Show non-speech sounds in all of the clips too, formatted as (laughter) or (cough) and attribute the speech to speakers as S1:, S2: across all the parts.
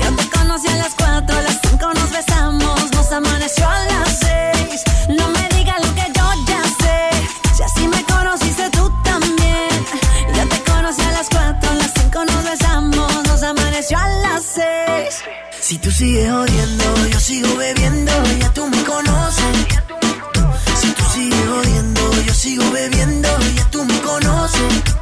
S1: Yo te conocí a las cuatro, a las cinco nos besamos, nos amaneció a las seis. No me digas lo que yo ya sé, si así me conociste tú también. Yo te conocí a las cuatro, a las cinco nos besamos, nos amaneció a las seis.
S2: Si tú sigues odiando, yo sigo bebiendo, ya tú me conoces. Si tú sigues odiando, yo sigo bebiendo, ya tú me conoces.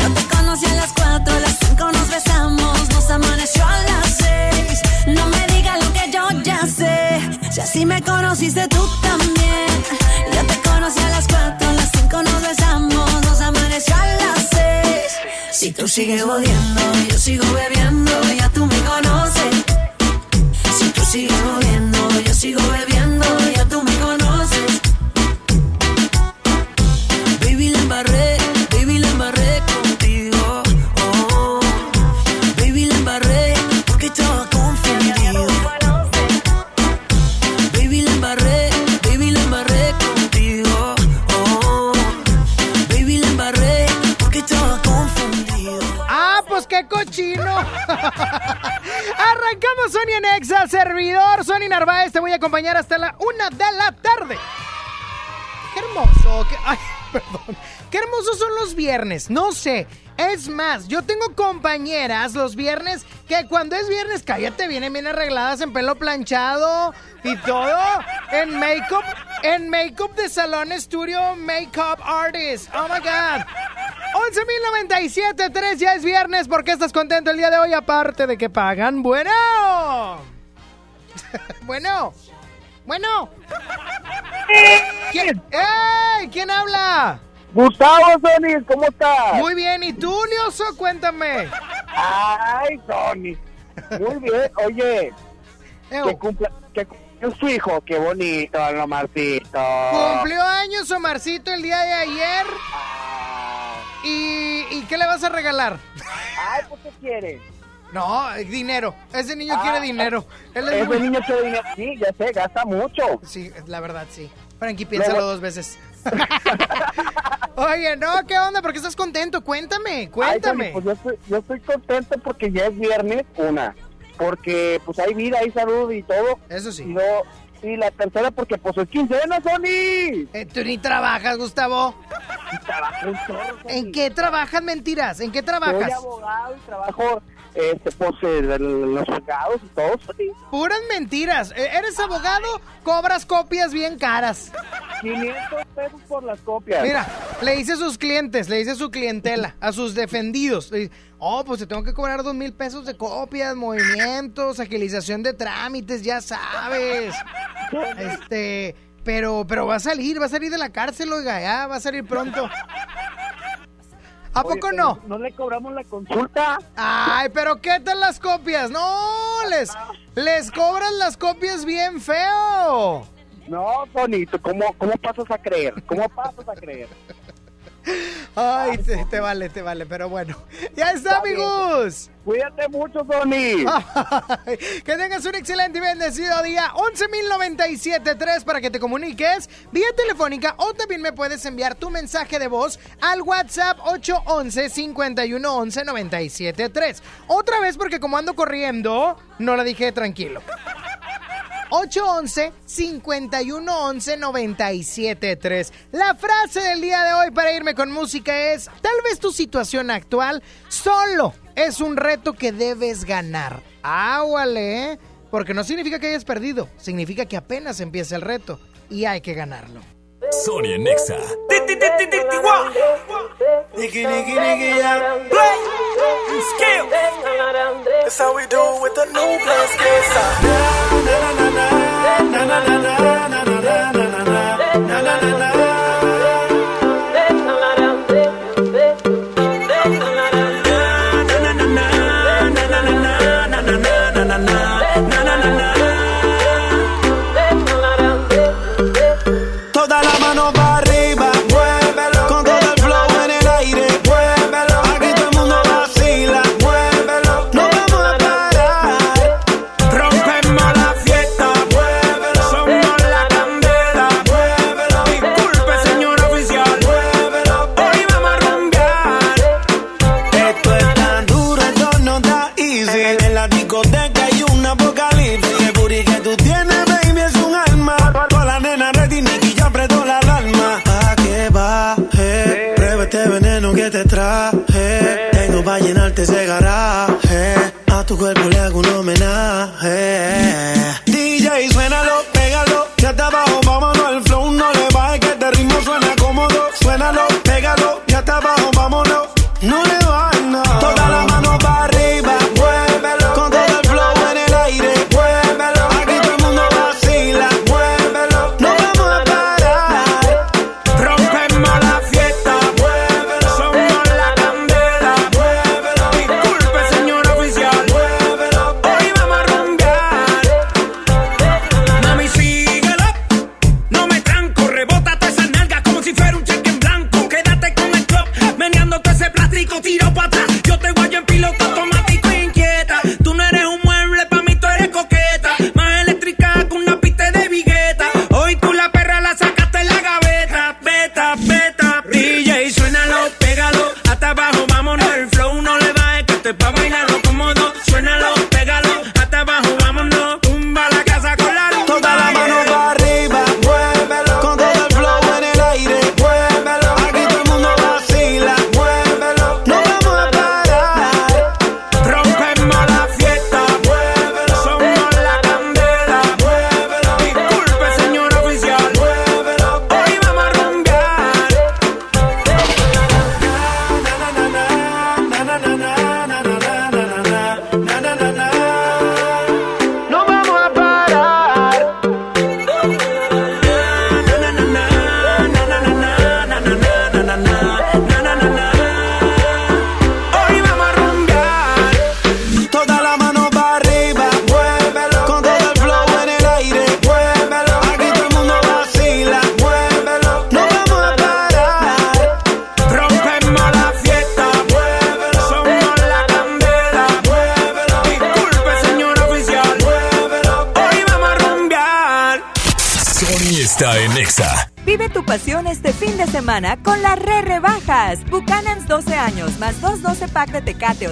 S1: Yo te conocí a las 4, a las 5 nos besamos, nos amaneció a las 6. No me digas lo que yo ya sé. Si así me conociste tú también. Yo te conocí a las 4, a las 5 nos besamos, nos amaneció a las 6. Si tú sigues odiando, yo sigo bebiendo, ya tú me conoces. Si tú sigues odiando, yo sigo bebiendo,
S3: cochino! (laughs) Arrancamos Sony en Exa, servidor Sony Narváez. Te voy a acompañar hasta la una de la tarde. ¡Qué hermoso! Ay, (laughs) perdón. ¡Qué hermosos son los viernes! No sé. Es más, yo tengo compañeras los viernes que cuando es viernes, cállate, vienen bien arregladas en pelo planchado y todo. En make-up, en make-up de salón estudio, make-up artist. Oh my God. 11.097.3 ya es viernes. ¿Por qué estás contento el día de hoy? Aparte de que pagan. Bueno. (laughs) bueno. Bueno. ¿Quién? ¡Ey! ¿Quién habla?
S4: Gustavo Sony, ¿cómo estás?
S3: Muy bien. ¿Y tú, Lioso? Cuéntame.
S4: Ay, Sony. Muy bien. Oye, que cumpla, que su hijo, qué bonito, el Omarcito.
S3: Cumplió años Omarcito el día de ayer. ¿Y, ¿Y qué le vas a regalar?
S4: Ay, ¿por qué quieres?
S3: No, dinero. Ese niño
S4: Ah,
S3: quiere dinero. Él es
S4: Ese
S3: muy-
S4: niño quiere dinero. Sí, ya sé, gasta mucho.
S3: Sí, la verdad, sí. Frankie, piénsalo dos veces. (laughs) Oye, no, ¿qué onda? ¿Por qué estás contento? Cuéntame, cuéntame.
S4: Pues yo estoy, yo estoy contento porque ya es viernes, una. Porque pues hay vida, hay salud y todo.
S3: Eso
S4: Y,
S3: sí.
S4: no, y la tercera porque pues es quincena, Sony.
S3: Eh, tú ni trabajas, Gustavo.
S4: Y trabajo chorro, Sony.
S3: ¿En qué trabajas, mentiras? ¿En qué
S4: Soy
S3: trabajas?
S4: abogado y trabajo este, pues, los juzgados y todo, Sony.
S3: Puras mentiras. Eh, Eres abogado, cobras copias bien caras.
S4: 500 pesos por las copias.
S3: Mira, le dice a sus clientes, le dice a su clientela, a sus defendidos. le dice, oh, pues te tengo que cobrar dos mil pesos de copias, movimientos, agilización de trámites, ya sabes. Este, pero, pero va a salir, va a salir de la cárcel, oiga, ya, va a salir pronto. ¿A
S4: Oye,
S3: poco no?
S4: ¿No le cobramos la consulta?
S3: Ay, pero ¿qué tal las copias? No, les, les cobran las copias bien feo.
S4: No, Sony, ¿tú cómo, ¿cómo pasas a creer? ¿Cómo pasas a creer?
S3: Ay, te, te vale, te vale, pero bueno. (laughs) Ya está, amigos.
S4: Cuídate mucho, Sony.
S3: Ay, que tengas un excelente y bendecido día. 11.097.3 para que te comuniques vía telefónica o también me puedes enviar tu mensaje de voz al WhatsApp 811-511-973. Otra vez porque como ando corriendo, no la dije tranquilo. 811-5111-973. La frase del día de hoy para irme con música es, tal vez tu situación actual solo es un reto que debes ganar. Águale, ¿eh? Porque no significa que hayas perdido, significa que apenas empieza el reto y hay que ganarlo.
S5: En Nexa.
S6: Nicky, nicky, nicky, yeah. Play. Skill. That's how we do with the new plus kids. Na na na na na na na na na na na na na na na na.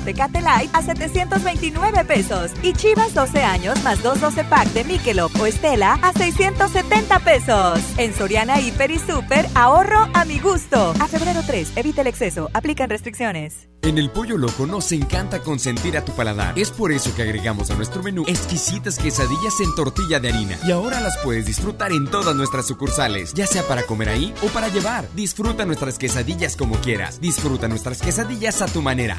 S7: Tecate Light a 729 pesos. Y Chivas 12 años más 2 12 pack de Michelob o Estela a 670 pesos. En Soriana Hiper y Super, ahorro a mi gusto. A febrero 3, evita el exceso. Aplican restricciones.
S8: En el Pollo Loco nos encanta consentir a tu paladar. Es por eso que agregamos a nuestro menú exquisitas quesadillas en tortilla de harina. Y ahora las puedes disfrutar en todas nuestras sucursales, ya sea para comer ahí o para llevar. Disfruta nuestras quesadillas como quieras. Disfruta nuestras quesadillas a tu manera.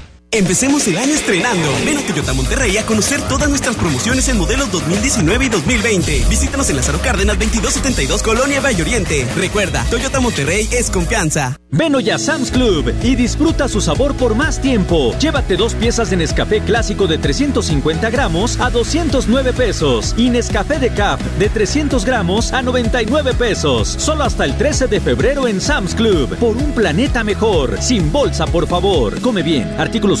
S9: Empecemos el año estrenando. Ven a Toyota Monterrey a conocer todas nuestras promociones en modelos 2019 y 2020. Visítanos en Lázaro Cárdenas 2272 Colonia Valle Oriente. Recuerda, Toyota Monterrey es confianza.
S10: Ven hoy a Sam's Club y disfruta su sabor por más tiempo. Llévate dos piezas de Nescafé clásico de 350 gramos a 209 pesos y Nescafé de Cap de 300 gramos a 99 pesos. Solo hasta el 13 de febrero en Sam's Club. Por un planeta mejor. Sin bolsa, por favor. Come bien. Artículos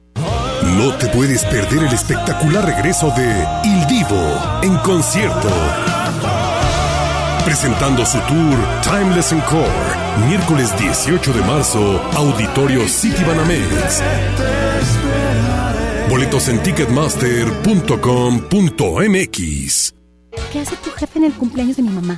S11: No te puedes perder el espectacular regreso de Il Divo en concierto. Presentando su tour Timeless Encore, miércoles 18 de marzo, Auditorio City Banamex. Boletos en ticketmaster.com.mx.
S12: ¿Qué hace tu jefe en el cumpleaños de mi mamá?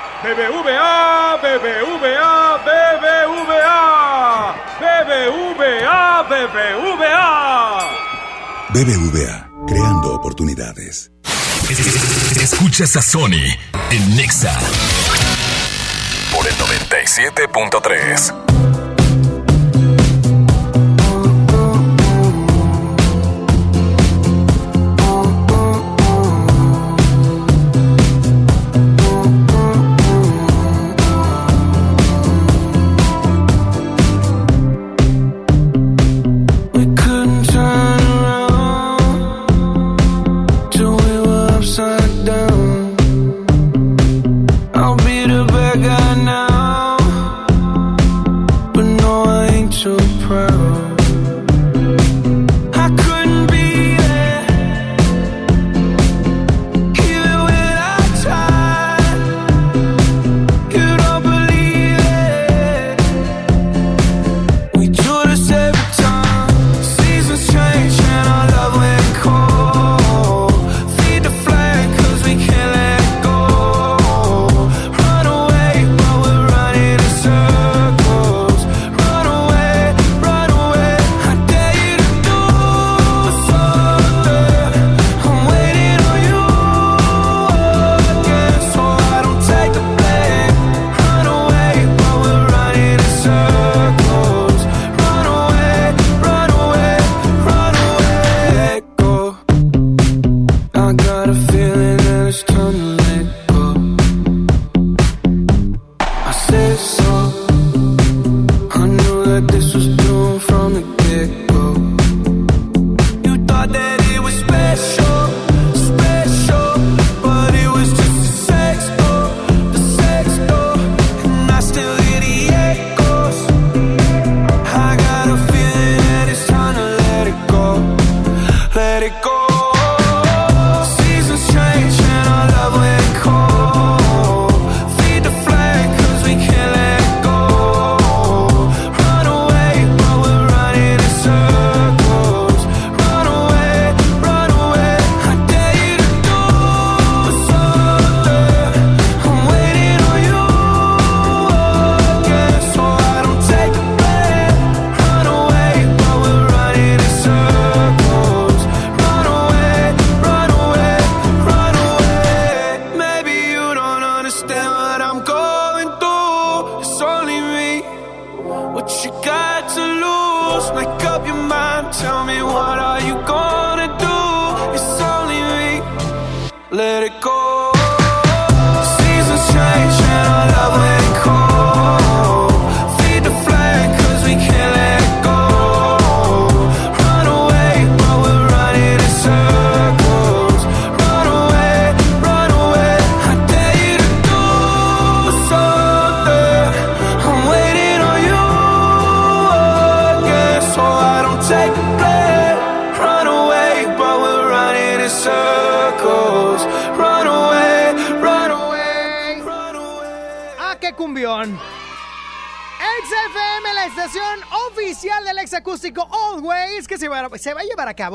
S13: BBVA, BBVA, BBVA. BBVA, BBVA.
S5: BBVA, creando oportunidades.
S14: Escuchas a Sony en Nexa por el 97.3.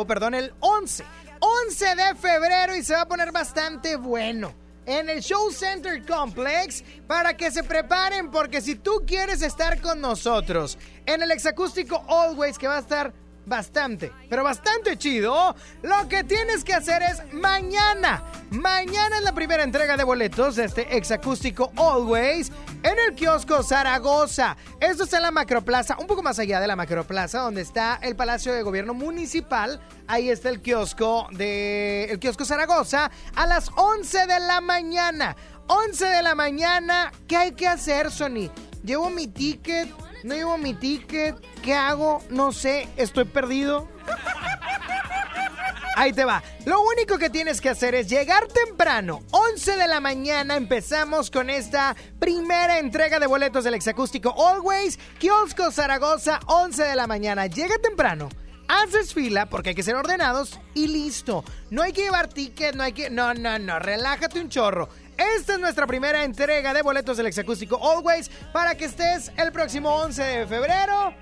S3: perdón, el 11, 11 de febrero y se va a poner bastante bueno en el Show Center Complex para que se preparen porque si tú quieres estar con nosotros en el exacústico Always que va a estar bastante, pero bastante chido, lo que tienes que hacer es mañana. Mañana es la primera entrega de boletos de este exacústico Always en el kiosco Zaragoza. Esto está en la Macroplaza, un poco más allá de la Macroplaza, donde está el Palacio de Gobierno Municipal. Ahí está el kiosco de el kiosco Zaragoza a las 11 de la mañana. 11 de la mañana, ¿qué hay que hacer, Sony? Llevo mi ticket, no llevo mi ticket, ¿qué hago? No sé, estoy perdido. Ahí te va. Lo único que tienes que hacer es llegar temprano. 11 de la mañana empezamos con esta primera entrega de boletos del exacústico Always. Kiosco Zaragoza, 11 de la mañana. Llega temprano. Haces fila porque hay que ser ordenados y listo. No hay que llevar ticket, no hay que... No, no, no. Relájate un chorro. Esta es nuestra primera entrega de boletos del exacústico Always para que estés el próximo 11 de febrero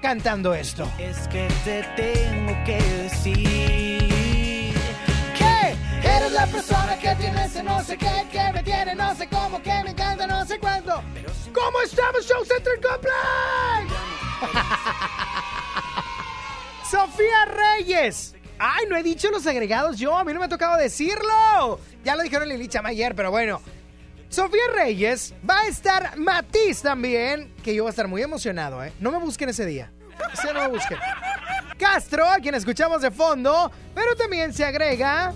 S3: cantando esto.
S15: Es que te tengo que decir
S3: que eres la persona que tiene ese no sé qué, que me tiene no sé cómo, que me encanta no sé cuándo. ¿Cómo estamos, Show Center Complex? (laughs) Sofía Reyes. Ay, no he dicho los agregados yo, a mí no me ha tocado decirlo. Ya lo dijeron Lili Chama ayer, pero bueno. Sofía Reyes, va a estar Matiz también, que yo voy a estar muy emocionado, ¿eh? No me busquen ese día. Ese no me busquen. Castro, a quien escuchamos de fondo, pero también se agrega...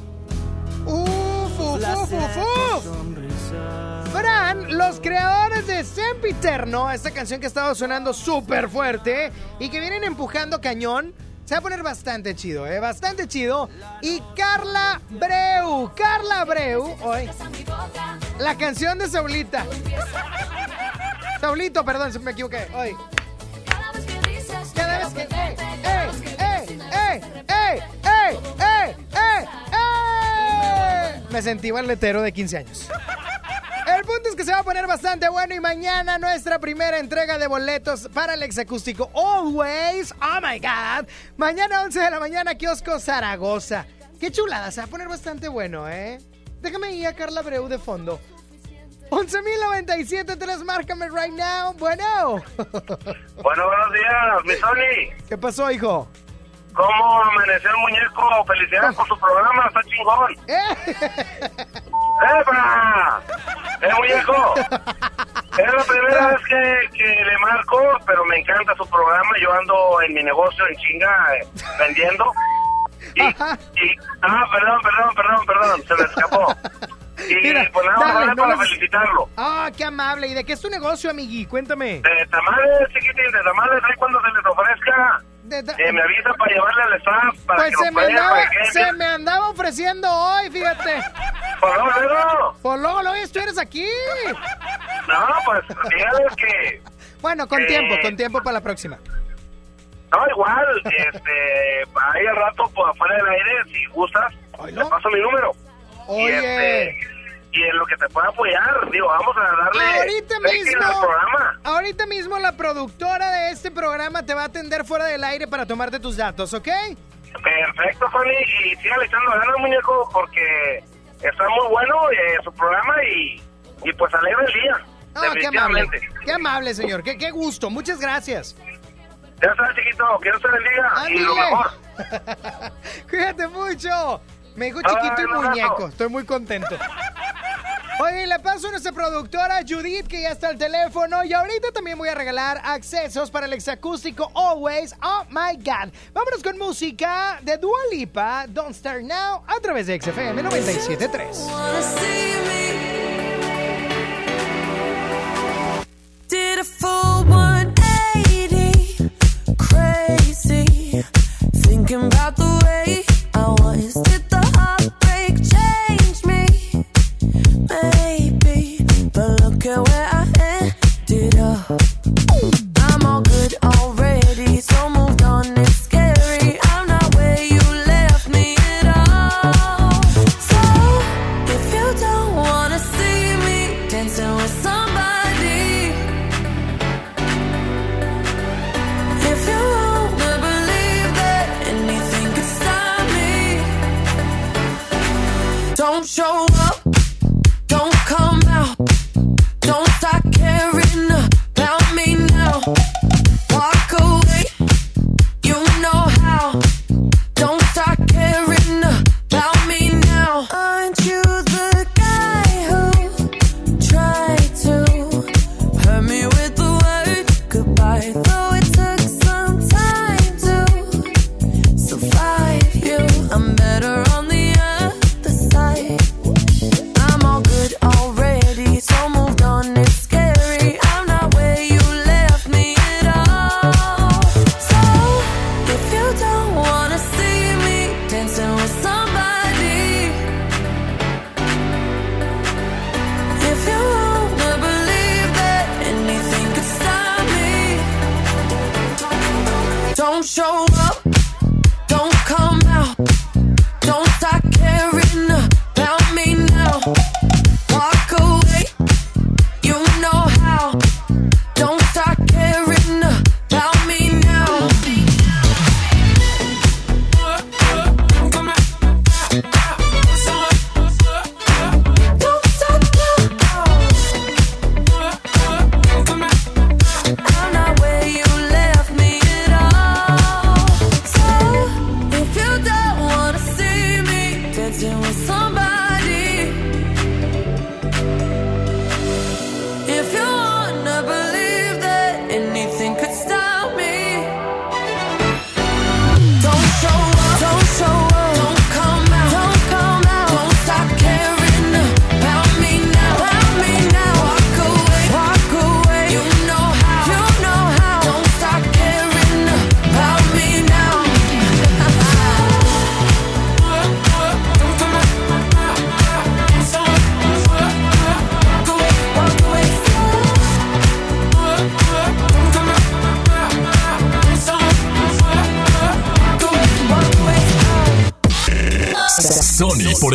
S3: ¡Uf, uf, uf, uf, uf! Fran, los creadores de Sempiterno, esta canción que estaba sonando súper fuerte y que vienen empujando cañón. Se va a poner bastante chido, ¿eh? Bastante chido. Y Carla Breu, Carla Breu, hoy. La canción de Saulita. Saulito, perdón, me equivoqué. Hoy. Cada vez que. ¡Eh! ¡Eh! ¡Eh! ¡Eh! ¡Eh! ¡Eh! ¡Eh! Me sentí balletero de 15 años. El punto es que se va a poner bastante bueno y mañana nuestra primera entrega de boletos para el exacústico Always. Oh my God. Mañana 11 de la mañana, kiosco Zaragoza. Qué chulada, se va a poner bastante bueno, ¿eh? Déjame ir a Carla Breu de fondo. 11.097, tres, márcame right now. Bueno. (laughs)
S16: Bueno, buenos días, mi Sony.
S3: ¿Qué pasó, hijo?
S16: ¿Cómo amaneció el muñeco? Felicidades por su programa, está chingón. (laughs) ¡Epa! ¡Eh, muñeco! Es la primera vez que, que le marco, pero me encanta su programa. Yo ando en mi negocio en chinga eh, vendiendo. Y, y- ah, perdón, perdón, perdón, perdón, se me escapó. Y
S3: Mira,
S16: pues nada,
S3: dale, no
S16: para felicitarlo.
S3: Ah, qué amable. ¿Y de qué es tu negocio, amigui? Cuéntame.
S16: De tamales, chiquitín, de tamales, ahí cuando se les ofrezca,
S3: De
S16: eh, me avisa para llevarle al staff, para
S3: Pues
S16: que
S3: se me,
S16: prueben,
S3: andaba,
S16: para que-
S3: se me andaba ofreciendo hoy, fíjate.
S16: Pues luego, luego.
S3: Pues luego, luego, estuvieras aquí.
S16: No, pues dígales que...
S3: Bueno, con
S16: Eh.
S3: tiempo, con tiempo para la próxima.
S16: No, igual, este, ahí al rato, pues afuera del aire, si gustas, te paso mi número. Y,
S3: Oye.
S16: este, y en lo que te pueda apoyar, digo, vamos a darle
S3: Ahorita mismo,
S16: al programa.
S3: ahorita mismo la productora de este programa te va a atender fuera del aire para tomarte tus datos, ¿ok?
S16: Perfecto, Sony, y sigan echando ganas, muñeco, porque está muy bueno eh, su programa y, y pues alegra el día.
S3: Ah, qué amable. Qué amable, señor. Qué, qué gusto. Muchas gracias.
S16: Ya sabes, chiquito, que Dios te bendiga y lo mejor. (laughs)
S3: Cuídate mucho. Me dijo chiquito y muñeco. Estoy muy contento. Oye, le paso a nuestra productora Judith, que ya está al teléfono. Y ahorita también voy a regalar accesos para el exacústico Always. Oh my God. Vámonos con música de Dua Lipa, Don't Start Now, a través de XFM 97.3.
S15: Did a full 180, crazy, thinking about the way I was. Maybe, but look at where I ended up. I'm all good already, so moved on. It's scary. I'm not where you left me at all. So if you don't wanna see me dancing with somebody, if you believe that anything could stop me, don't show up,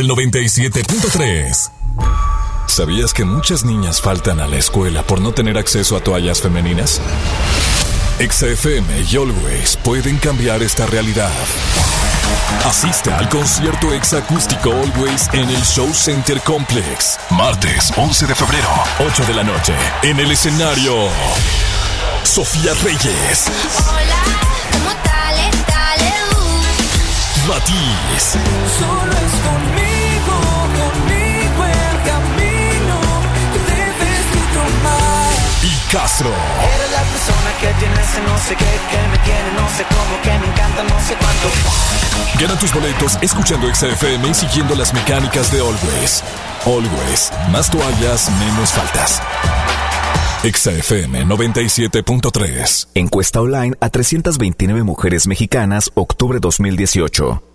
S5: el 97.3. ¿Sabías que muchas niñas faltan a la escuela por no tener acceso a toallas femeninas? XFM y Always pueden cambiar esta realidad. Asiste al concierto exacústico Always en el Show Center Complex. Martes 11 de febrero, 8 de la noche. En el escenario, Sofía Reyes,
S15: Hola, ¿cómo tal? Dale,
S5: Matiz,
S15: Solo es conmigo
S5: Castro.
S15: Eres la persona que tiene ese no sé qué, que me tiene no sé cómo, que me encanta no sé cuánto.
S5: Gana tus boletos escuchando XFM y siguiendo las mecánicas de Always. Always, más toallas, menos faltas. XFM 97.3.
S17: Encuesta online a 329 mujeres mexicanas, octubre 2018.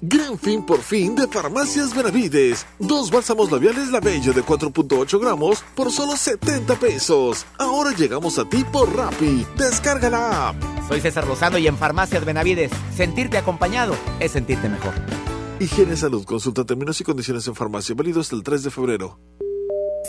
S18: Gran fin por fin de Farmacias Benavides. Dos bálsamos labiales La Bello de 4.8 gramos por solo 70 pesos. Ahora llegamos a ti por Rappi. Descarga la app.
S8: Soy César Lozano y en Farmacias Benavides, sentirte acompañado es sentirte mejor.
S18: Higiene Salud. Consulta términos y condiciones en farmacia. Válido hasta el 3 de febrero.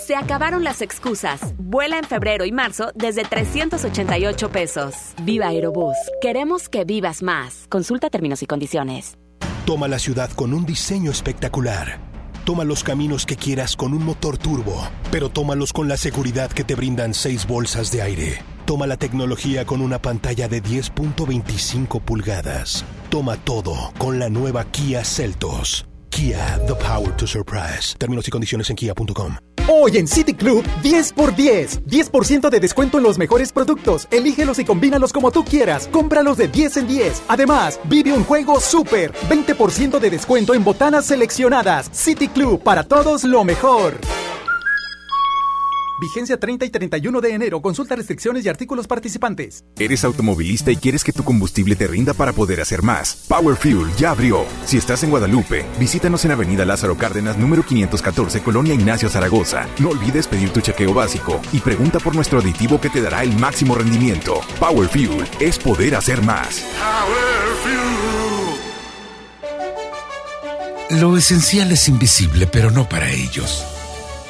S19: Se acabaron las excusas. Vuela en febrero y marzo desde 388 pesos. Viva Aerobús. Queremos que vivas más. Consulta términos y condiciones.
S20: Toma la ciudad con un diseño espectacular. Toma los caminos que quieras con un motor turbo, pero tómalos con la seguridad que te brindan seis bolsas de aire. Toma la tecnología con una pantalla de 10.25 pulgadas. Toma todo con la nueva Kia Celtos. Kia, the power to surprise. Términos y condiciones en kia.com.
S21: Hoy en City Club, 10 por 10. 10% de descuento en los mejores productos. Elígelos y combínalos como tú quieras. Cómpralos de 10 en 10. Además, vive un juego súper. 20% de descuento en botanas seleccionadas. City Club, para todos lo mejor. Vigencia 30 y 31 de enero. Consulta restricciones y artículos participantes.
S22: ¿Eres automovilista y quieres que tu combustible te rinda para poder hacer más? Power Fuel ya abrió. Si estás en Guadalupe, visítanos en Avenida Lázaro Cárdenas, número 514, Colonia Ignacio Zaragoza. No olvides pedir tu chequeo básico y pregunta por nuestro aditivo que te dará el máximo rendimiento. Power Fuel es poder hacer más.
S23: Lo esencial es invisible, pero no para ellos.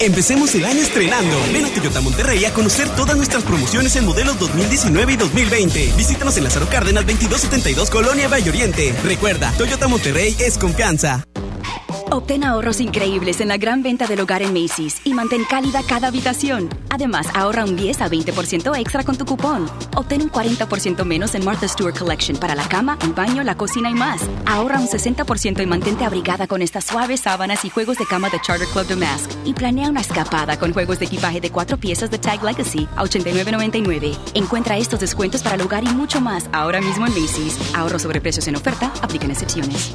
S9: Empecemos el año estrenando. Ven a Toyota Monterrey a conocer todas nuestras promociones en modelos 2019 y 2020. Visítanos en Lázaro Cárdenas 2272 Colonia Valle Oriente. Recuerda, Toyota Monterrey es confianza.
S19: Obtén ahorros increíbles en la gran venta del hogar en Macy's y mantén cálida cada habitación. Además, ahorra un 10 a 20% extra con tu cupón. Obtén un 40% menos en Martha Stewart Collection para la cama, el baño, la cocina y más. Ahorra un 60% y mantente abrigada con estas suaves sábanas y juegos de cama de Charter Club Damask. Y planea una escapada con juegos de equipaje de cuatro piezas de Tag Legacy a 89.99. Encuentra estos descuentos para el hogar y mucho más ahora mismo en Macy's. Ahorro sobre precios en oferta, aplican excepciones.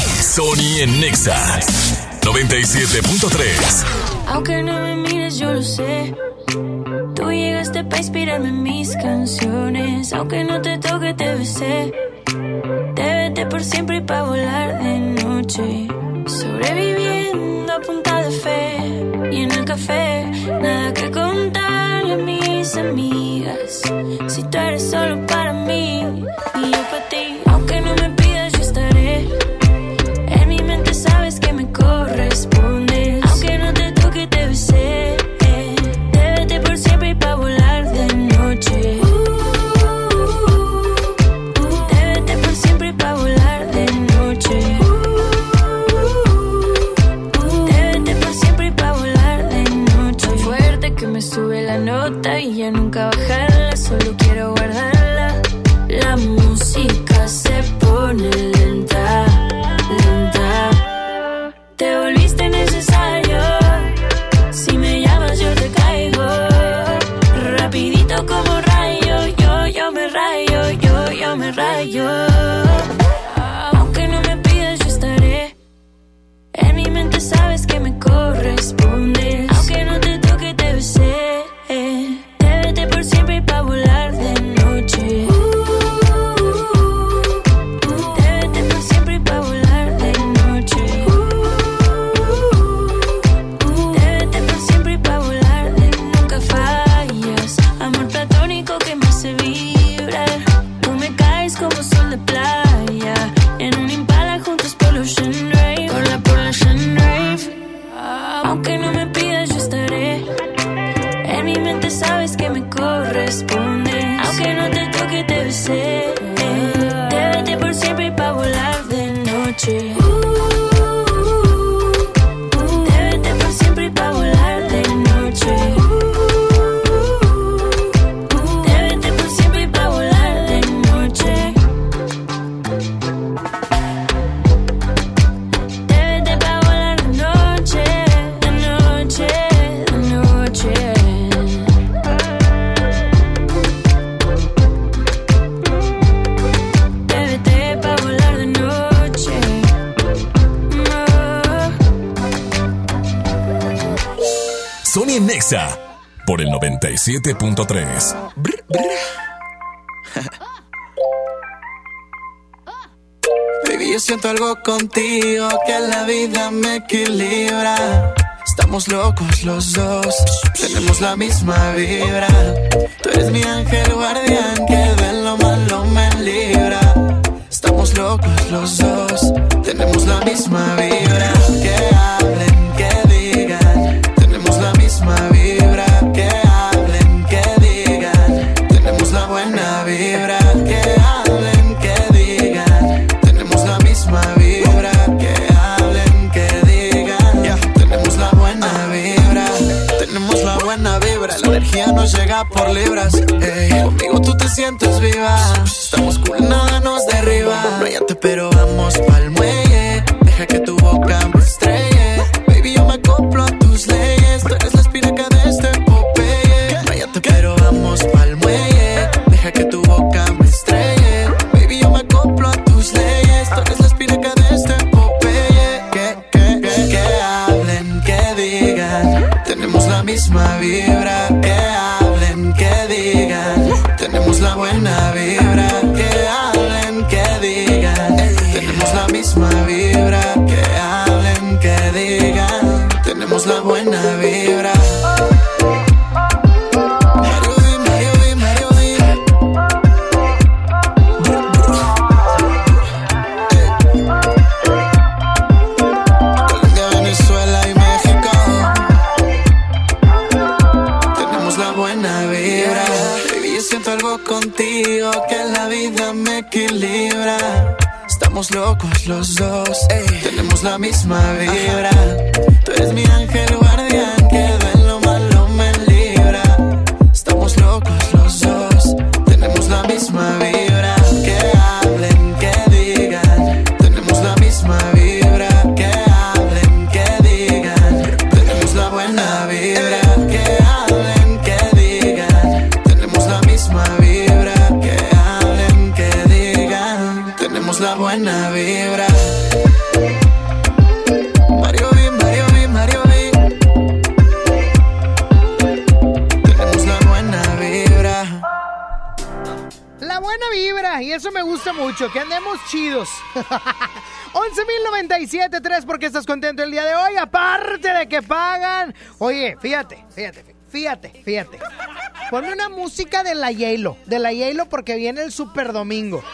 S5: Sony en Nexa 97.3.
S24: Aunque no me mires, yo lo sé. Tú llegaste para inspirarme en mis canciones. Aunque no te toque, te besé. Te vete por siempre y pa' volar de noche. Sobreviviendo a punta de fe. Y en el café, nada que contarle a mis amigas. Si tú eres solo para mí y yo para ti.
S5: 97.3.
S25: Baby, yo siento algo contigo que la vida me equilibra. Estamos locos los dos, tenemos la misma vibra. Tú eres mi ángel guardián que de lo malo me libra. Estamos locos los dos, tenemos la misma vibra. Conmigo tú te sientes viva. Contigo que la vida me equilibra. Estamos locos los dos, tenemos la misma vibra. Tú eres mi ángel
S3: mucho, que andemos chidos. (laughs) 11.097.3 porque estás contento el día de hoy, aparte de que pagan. Oye, fíjate, fíjate, fíjate, fíjate. Ponme una música de la Yalo, de la Yalo porque viene el Super Domingo. (laughs)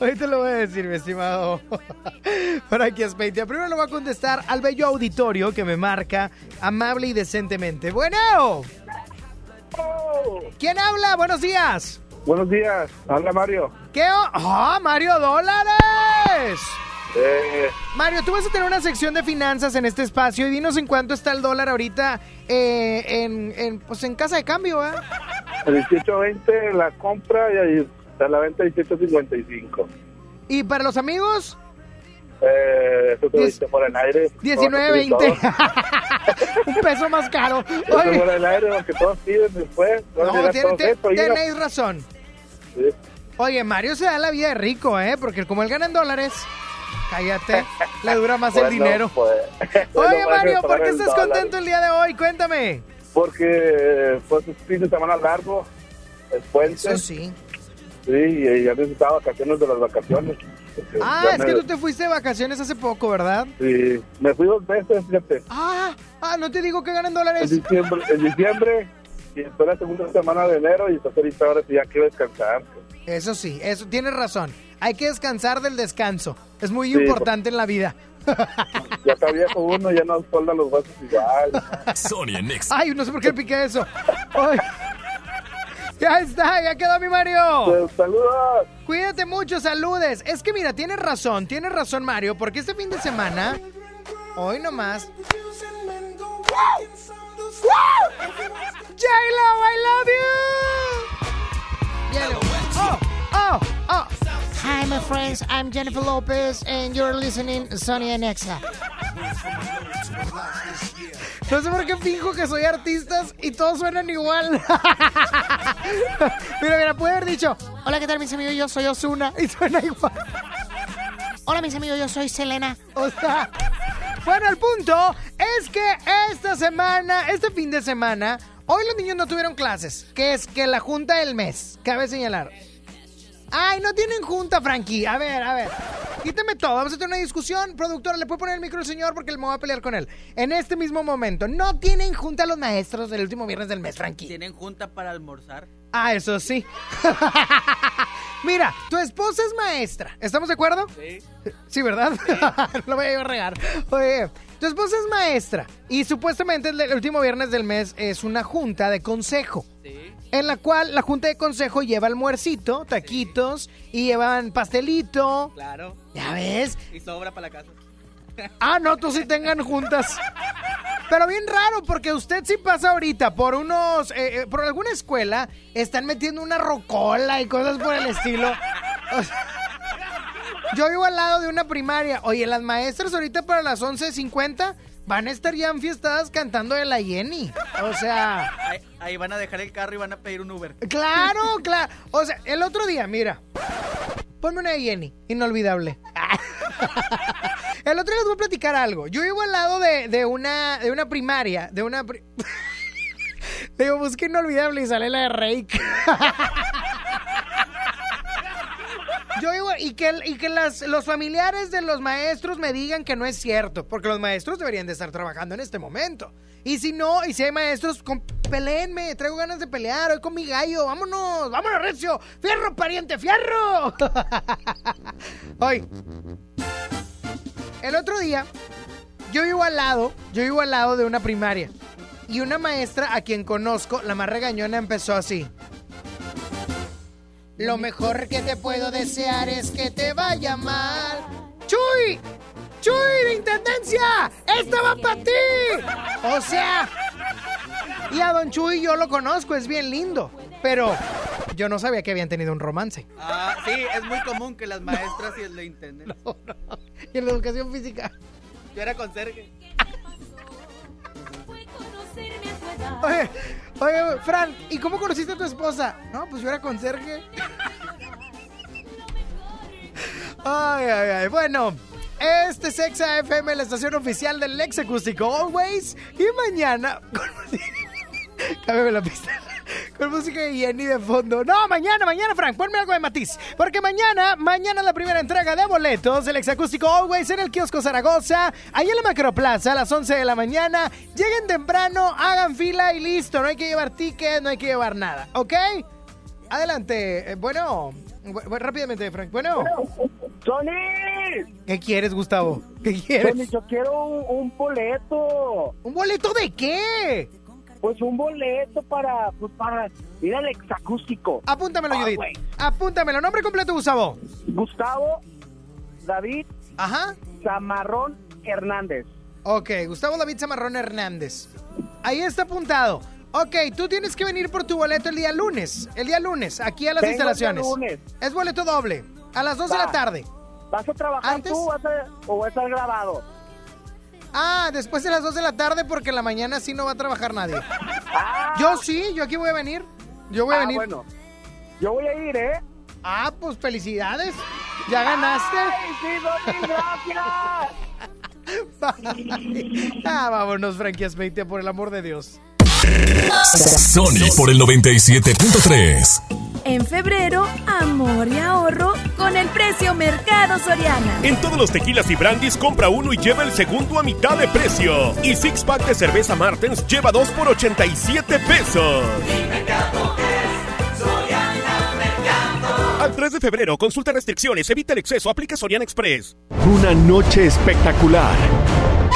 S3: Hoy te lo voy a decir, mi estimado. (laughs) Por aquí es Peitia. Primero lo voy a contestar al bello auditorio que me marca amable y decentemente. Bueno. ¿Quién habla? Buenos días.
S26: Buenos días, habla Mario.
S3: ¿Qué? ¡Ah, Mario Dólares!
S26: Eh,
S3: Mario, tú vas a tener una sección de finanzas en este espacio y dinos en cuánto está el dólar ahorita eh, en, en, pues en casa de cambio, ¿eh?
S26: el 1820 la compra y ahí está la venta 1855.
S3: Y para los amigos,
S26: Eh, eso te lo diste por el aire.
S3: 19.20. (laughs) Un peso más caro.
S26: Eso por
S3: Oye,
S26: el aire, lo que todos piden después. a
S3: no, tiene- te- tenéis razón.
S26: Sí.
S3: Oye, Mario se da la vida de rico, ¿eh? Porque como él gana en dólares, cállate, le dura más el dinero.
S26: pues, bueno,
S3: Oye, Mario, ¿por qué
S26: en
S3: estás contento el día de hoy? Cuéntame.
S26: Porque pues es fin de semana largo, es puente.
S3: Eso sí.
S26: Sí, y ya necesitaba vacaciones de las vacaciones.
S3: Ah, es que tú te fuiste de vacaciones hace poco, ¿verdad?
S26: Sí, me fui dos veces, fíjate.
S3: Ah, ah, no te digo que ganan
S26: En
S3: dólares.
S26: diciembre, en diciembre y después la segunda semana de enero y entonces ahorita ahora sí ya quiero descansar.
S3: Eso sí, eso tienes razón. Hay que descansar del descanso. Es muy
S26: Sí,
S3: importante en la vida. (laughs)
S26: Ya está viejo uno, ya no solda los huesos igual.
S5: Sonia Next.
S3: Ay, no sé por qué piqué eso. Ay. Ya está, ya quedó mi Mario.
S26: Pues, saludos.
S3: Cuídate mucho, saludes. Es que mira, tienes razón, tienes razón Mario, porque este fin de semana, hoy nomás. J-Lo, I love you. Oh, oh, oh. Hi, my friends. I'm Jennifer Lopez, and you're listening Sonia Nexa. No sé por qué fijo que soy artistas y todos suenan igual. (laughs) mira, mira, puede haber dicho, hola, ¿qué tal, mis amigos? Yo soy Osuna y suena igual. Hola, mis amigos, yo soy Selena. O sea, bueno, el punto es que esta semana, este fin de semana, hoy los niños no tuvieron clases, que es que la junta del mes, cabe señalar. Ay, no tienen junta, Frankie. A ver, a ver. Quíteme todo. Vamos a tener una discusión. Productora, ¿le puede poner el micro al señor? Porque me voy a pelear con él. En este mismo momento. No tienen junta los maestros del último viernes del mes, Frankie.
S27: ¿Tienen junta para almorzar?
S3: Ah, eso sí. (laughs) Mira, tu esposa es maestra. ¿Estamos de acuerdo?
S27: Sí.
S3: Sí, ¿verdad? (laughs) Lo voy a ir a regar. Oye, tu esposa es maestra. Y supuestamente el, último viernes del mes es una junta de consejo.
S27: Sí.
S3: En la cual la junta de consejo lleva almuercito, taquitos y llevan pastelito.
S27: Claro.
S3: ¿Ya ves?
S27: Y sobra para la casa.
S3: Ah, no, tú sí tengan juntas. Pero bien raro, porque usted sí pasa ahorita por unos. eh, eh, por alguna escuela, están metiendo una rocola y cosas por el estilo. O sea, yo vivo al lado de una primaria. Oye, las maestras ahorita para las 11.50 van a estar ya enfiestadas cantando de la Jenny. O sea.
S27: Ahí, ahí van a dejar el carro y van a pedir un Uber.
S3: Claro, claro. O sea, el otro día, mira. Ponme una de Jenny, inolvidable. (laughs) El otro día les voy a platicar algo. Yo vivo al lado de, de una, de una primaria, de una... pri- (laughs) Digo, busqué inolvidable y sale la de Rake. (laughs) Yo y que, y que las, los familiares de los maestros me digan que no es cierto, porque los maestros deberían de estar trabajando en este momento. Y si no, y si hay maestros, con, peleenme, traigo ganas de pelear, hoy con mi gallo, vámonos, vámonos, Recio, fierro, pariente, fierro. (laughs) Hoy, el otro día, yo vivo al lado, yo vivo al lado de una primaria. Y una maestra a quien conozco, la más regañona, empezó así. Lo mejor que te puedo desear es que te vaya mal. ¡Chuy! ¡Chuy de Intendencia! ¡Esta va para ti! O sea... Y a Don Chuy yo lo conozco, es bien lindo. Pero yo no sabía que habían tenido un romance.
S27: Ah, sí, es muy común que las maestras y el de intenden. (laughs)
S3: Y en la educación física.
S27: Yo era conserje.
S3: Oye, oye, Fran, ¿y cómo conociste a tu esposa? No, pues yo era conserje. Ay, ay, ay. Bueno, este es Exa FM, la estación oficial del Lex Acústico Always. Y mañana. (laughs) Cámbiame la pista. Con música de Jenny de fondo. No, mañana, mañana, Frank, ponme algo de matiz. Porque mañana, mañana la primera entrega de boletos del Exacústico Always en el kiosco Zaragoza. Ahí en la Macroplaza a las 11 de la mañana. Lleguen temprano, hagan fila y listo. No hay que llevar ticket, no hay que llevar nada. ¿Ok? Adelante. Eh, bueno, bu- bu- rápidamente, Frank. Bueno.
S28: ¡Sony!
S3: ¿Qué quieres, Gustavo? ¿Qué quieres?
S28: Sony, yo quiero un, un boleto.
S3: ¿Un boleto de qué?
S28: Pues un boleto para, pues para ir al exacústico.
S3: Apúntamelo,
S28: Ah,
S3: Judith.
S28: güey.
S3: Apúntamelo. Nombre completo, Gustavo.
S28: Gustavo David
S3: Ajá.
S28: Zamarrón Hernández.
S3: Ok, Gustavo David Zamarrón Hernández. Ahí está apuntado. Ok, tú tienes que venir por tu boleto el día lunes. El día lunes, aquí a las
S28: Vengo el día
S3: instalaciones.
S28: lunes.
S3: Es boleto doble. A las 2 de la tarde.
S28: ¿Vas a trabajar
S3: ¿Antes?
S28: tú vas a- o vas a estar grabado?
S3: Ah, después de las 2 de la tarde porque en la mañana sí no va a trabajar nadie. Yo sí, yo aquí voy a venir. Yo voy a
S28: Ah,
S3: venir.
S28: bueno. Yo voy a ir, ¿eh?
S3: Ah, pues felicidades. Ya ganaste.
S28: ¡Ay, sí, gracias! (laughs)
S3: ah, vámonos, Frankie Aspeite, por el amor de Dios.
S5: Sony por el 97.3.
S29: En febrero, amor y ahorro con el precio Mercado Soriana.
S30: En todos los tequilas y brandis compra uno y lleva el segundo a mitad de precio. Y six pack de cerveza Martens lleva dos por 87 pesos. Al
S31: 3 de febrero. Consulta restricciones, evita el exceso, aplica Sorian Express.
S32: Una noche espectacular.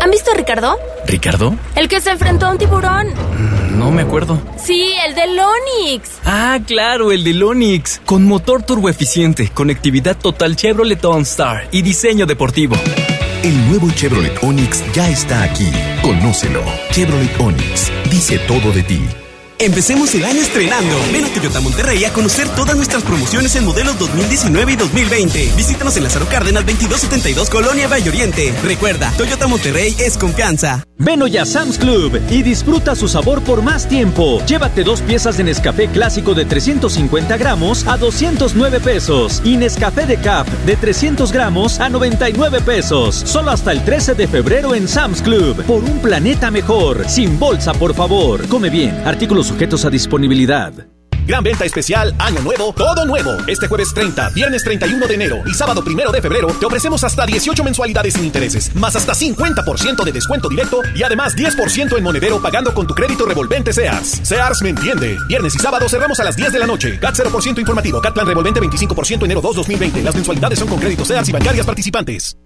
S1: ¿Han visto a Ricardo?
S33: ¿Ricardo?
S1: El que se enfrentó a un tiburón.
S33: No me acuerdo.
S1: Sí, el del Onix.
S33: Ah, claro, el del Onix. Con motor turboeficiente, conectividad total Chevrolet OnStar y diseño deportivo.
S22: El nuevo Chevrolet Onix ya está aquí. Conócelo. Chevrolet Onix dice todo de ti.
S9: Empecemos el año estrenando. Ven a Toyota Monterrey a conocer todas nuestras promociones en modelos 2019 y 2020. Visítanos en Lázaro Cárdenas 2272 Colonia Valle Oriente. Recuerda, Toyota Monterrey es confianza.
S10: Ven hoy a Sam's Club y disfruta su sabor por más tiempo. Llévate dos piezas de Nescafé clásico de 350 gramos a 209 pesos y Nescafé de Cap de 300 gramos a 99 pesos. Solo hasta el 13 de febrero en Sam's Club. Por un planeta mejor. Sin bolsa, por favor. Come bien. Artículos sujetos a disponibilidad.
S34: Gran venta especial, año nuevo, todo nuevo. Este jueves 30, viernes 31 de enero y sábado 1 de febrero te ofrecemos hasta 18 mensualidades sin intereses, más hasta 50% de descuento directo y además 10% en monedero pagando con tu crédito revolvente Sears. Sears me entiende. Viernes y sábado cerramos a las 10 de la noche. CAT 0% informativo. CAT plan revolvente 25% enero 2 2020. Las mensualidades son con crédito Sears y bancarias participantes.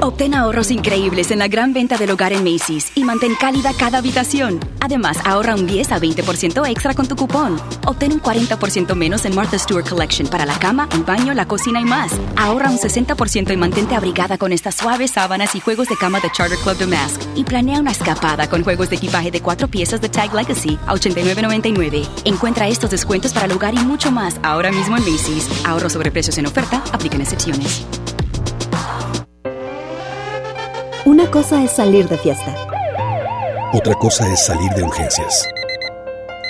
S19: Obtén ahorros increíbles en la gran venta del hogar en Macy's y mantén cálida cada habitación. Además, ahorra un 10 a 20% extra con tu cupón. Obtén un 40% menos en Martha Stewart Collection para la cama, el baño, la cocina y más. Ahorra un 60% y mantente abrigada con estas suaves sábanas y juegos de cama de Charter Club de Mask. Y planea una escapada con juegos de equipaje de cuatro piezas de Tag Legacy a $89.99. Encuentra estos descuentos para el hogar y mucho más ahora mismo en Macy's. Ahorro sobre precios en oferta, aplican excepciones.
S35: Una cosa es salir de fiesta.
S20: Otra cosa es salir de urgencias.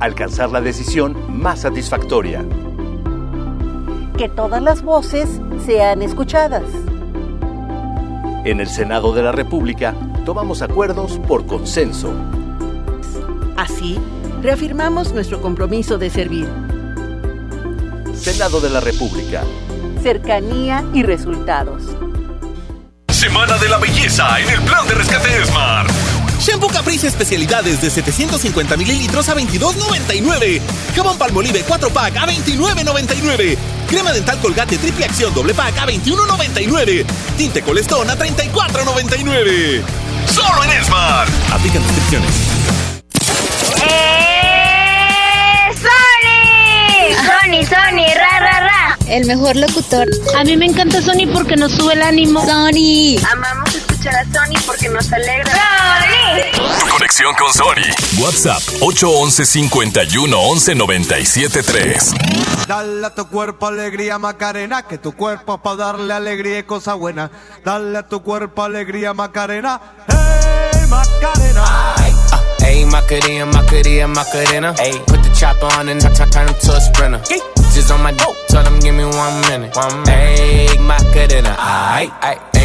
S36: Alcanzar la decisión más satisfactoria.
S37: Que todas las voces sean escuchadas.
S36: En el Senado de la República tomamos acuerdos por consenso.
S37: Así, reafirmamos nuestro compromiso de servir.
S36: Senado de la República.
S37: Cercanía y resultados.
S38: Semana de la belleza en el plan de rescate Smart.
S39: Shampoo Caprice especialidades de 750 mililitros a 22.99. Jabón Palmolive 4 pack a 29.99. Crema dental Colgate triple acción doble pack a 21.99. Tinte Colestón a 34.99.
S38: Solo en Smart.
S39: Aplican restricciones.
S4: ¡Eh! ¡Sony! Sony, Sony, ra, ra, ra.
S40: El mejor locutor.
S4: A mí me encanta Sony porque nos sube el ánimo.
S40: Sony.
S4: Amamos escuchar a Sony porque nos alegra. ¡Sony!
S5: Conexión con Sony. WhatsApp 811 51 11 97 3.
S41: Dale a tu cuerpo alegría Macarena, que tu cuerpo es para darle alegría y cosa buena. Dale a tu cuerpo alegría Macarena. ¡Hey Macarena!
S42: Ayy, Macarena, Macarena, Macarena. Ayy, put the chopper on and turn turn him to a sprinter. Just on my dope, tell him give me one minute. One minute. Ayy, Macarena, aight, aight.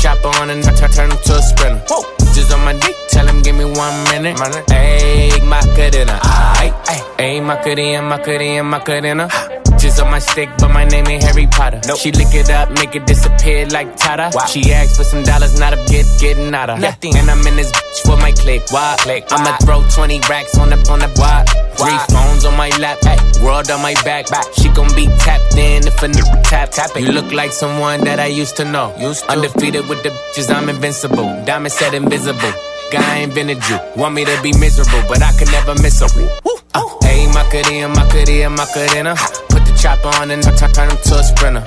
S42: Chopper on and turn turn him to a sprinter. Just on my dick, tell him give me one minute. Ayy, Macarena, aight, aight. Ayy, Macarena, Macarena, Macarena. bitches on my stick, but my name ain't Harry Potter. Nope. She lick it up, make it disappear like Tata. Wow. She asked for some dollars, not a get, getting out of. Nothing. And I'm in this bitch with my click. Why? click. I'ma throw 20 racks on the on the block. Three phones on my lap, ay, world on my back. back. She gon' be tapped in if a nigga tap tap it. You look like someone that I used to know. Used to. Undefeated with the bitches, I'm invincible. Diamond said invisible. Guy invented you. Want me to be miserable, but I could never miss her. Uh, hey, Macarena, Macarena, Macarena. Put the chopper on and turn, turn him to a sprinter.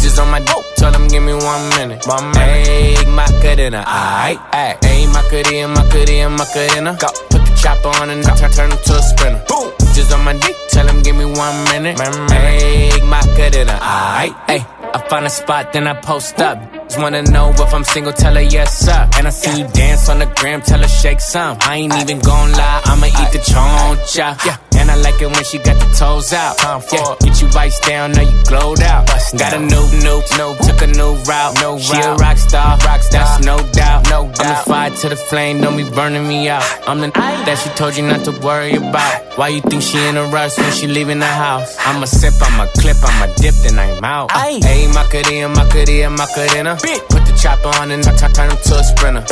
S42: Just on my dope, tell him give me one minute. One minute. Hey, Macarena, aight, aight. Hey, Macarena, Macarena, Macarena. Go. Put the chopper on and turn, turn him to a sprinter. Boom. Just on my dick, tell him give me one minute. Hey, Macarena, aight, ay. I find a spot, then I post up. Just wanna know if I'm single, tell her yes, sir. And I see you dance on the gram, tell her shake some. I ain't even gon' lie, I'ma eat the choncha. Yeah. And I like it when she got the toes out. time Yeah. Get you iced down, now you glowed out. Bust Got a new, new, new, took a new route. No she a rock star, rock star, that's no doubt. No doubt. I'm the fire to the flame, don't be burning me out. I'm the that she told you not to worry about. Why you think she in a rush when she leaving the house? I'ma sip, I'ma clip, I'ma dip, then I'm out. Hey, Macarena, Macarena, Macarena. Put the chopper on and I turn him to a sprinter.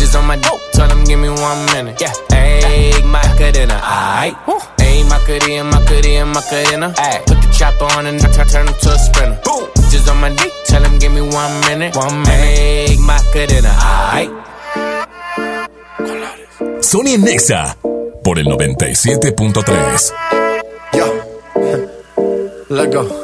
S42: Just on my dope, tell him give me one minute. Yeah, hey, Macarena, aight. Hey, Macarena, Macarena, Macarena. Ay, put the chopper on and I turn him to a sprinter. Boom, just on my dick, tell him give me one minute. One minute, hey, Macarena, aight.
S5: Sony Nexa por el 97.3.
S43: Yo, (laughs) let go.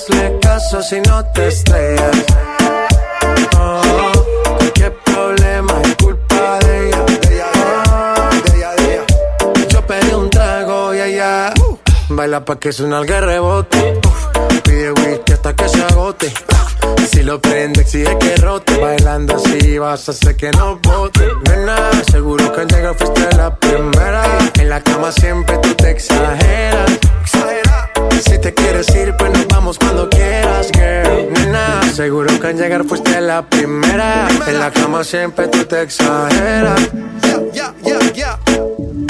S43: Hazle caso si no te estrellas. Oh, qué problema es culpa de ella. De ella, de ella, Yo pedí un trago y ella baila pa' que suena el rebote. Pide whisky hasta que se agote. Si lo prende, exige que rote. Bailando así vas a hacer que no bote. Nena, seguro que al llegar fuiste la primera. En la cama siempre tú te exageras. Si te quieres ir, pues nos vamos cuando quieras, girl. Nena, seguro que al llegar fuiste la primera. En la cama siempre tú te exageras. Yeah, yeah, yeah, Yo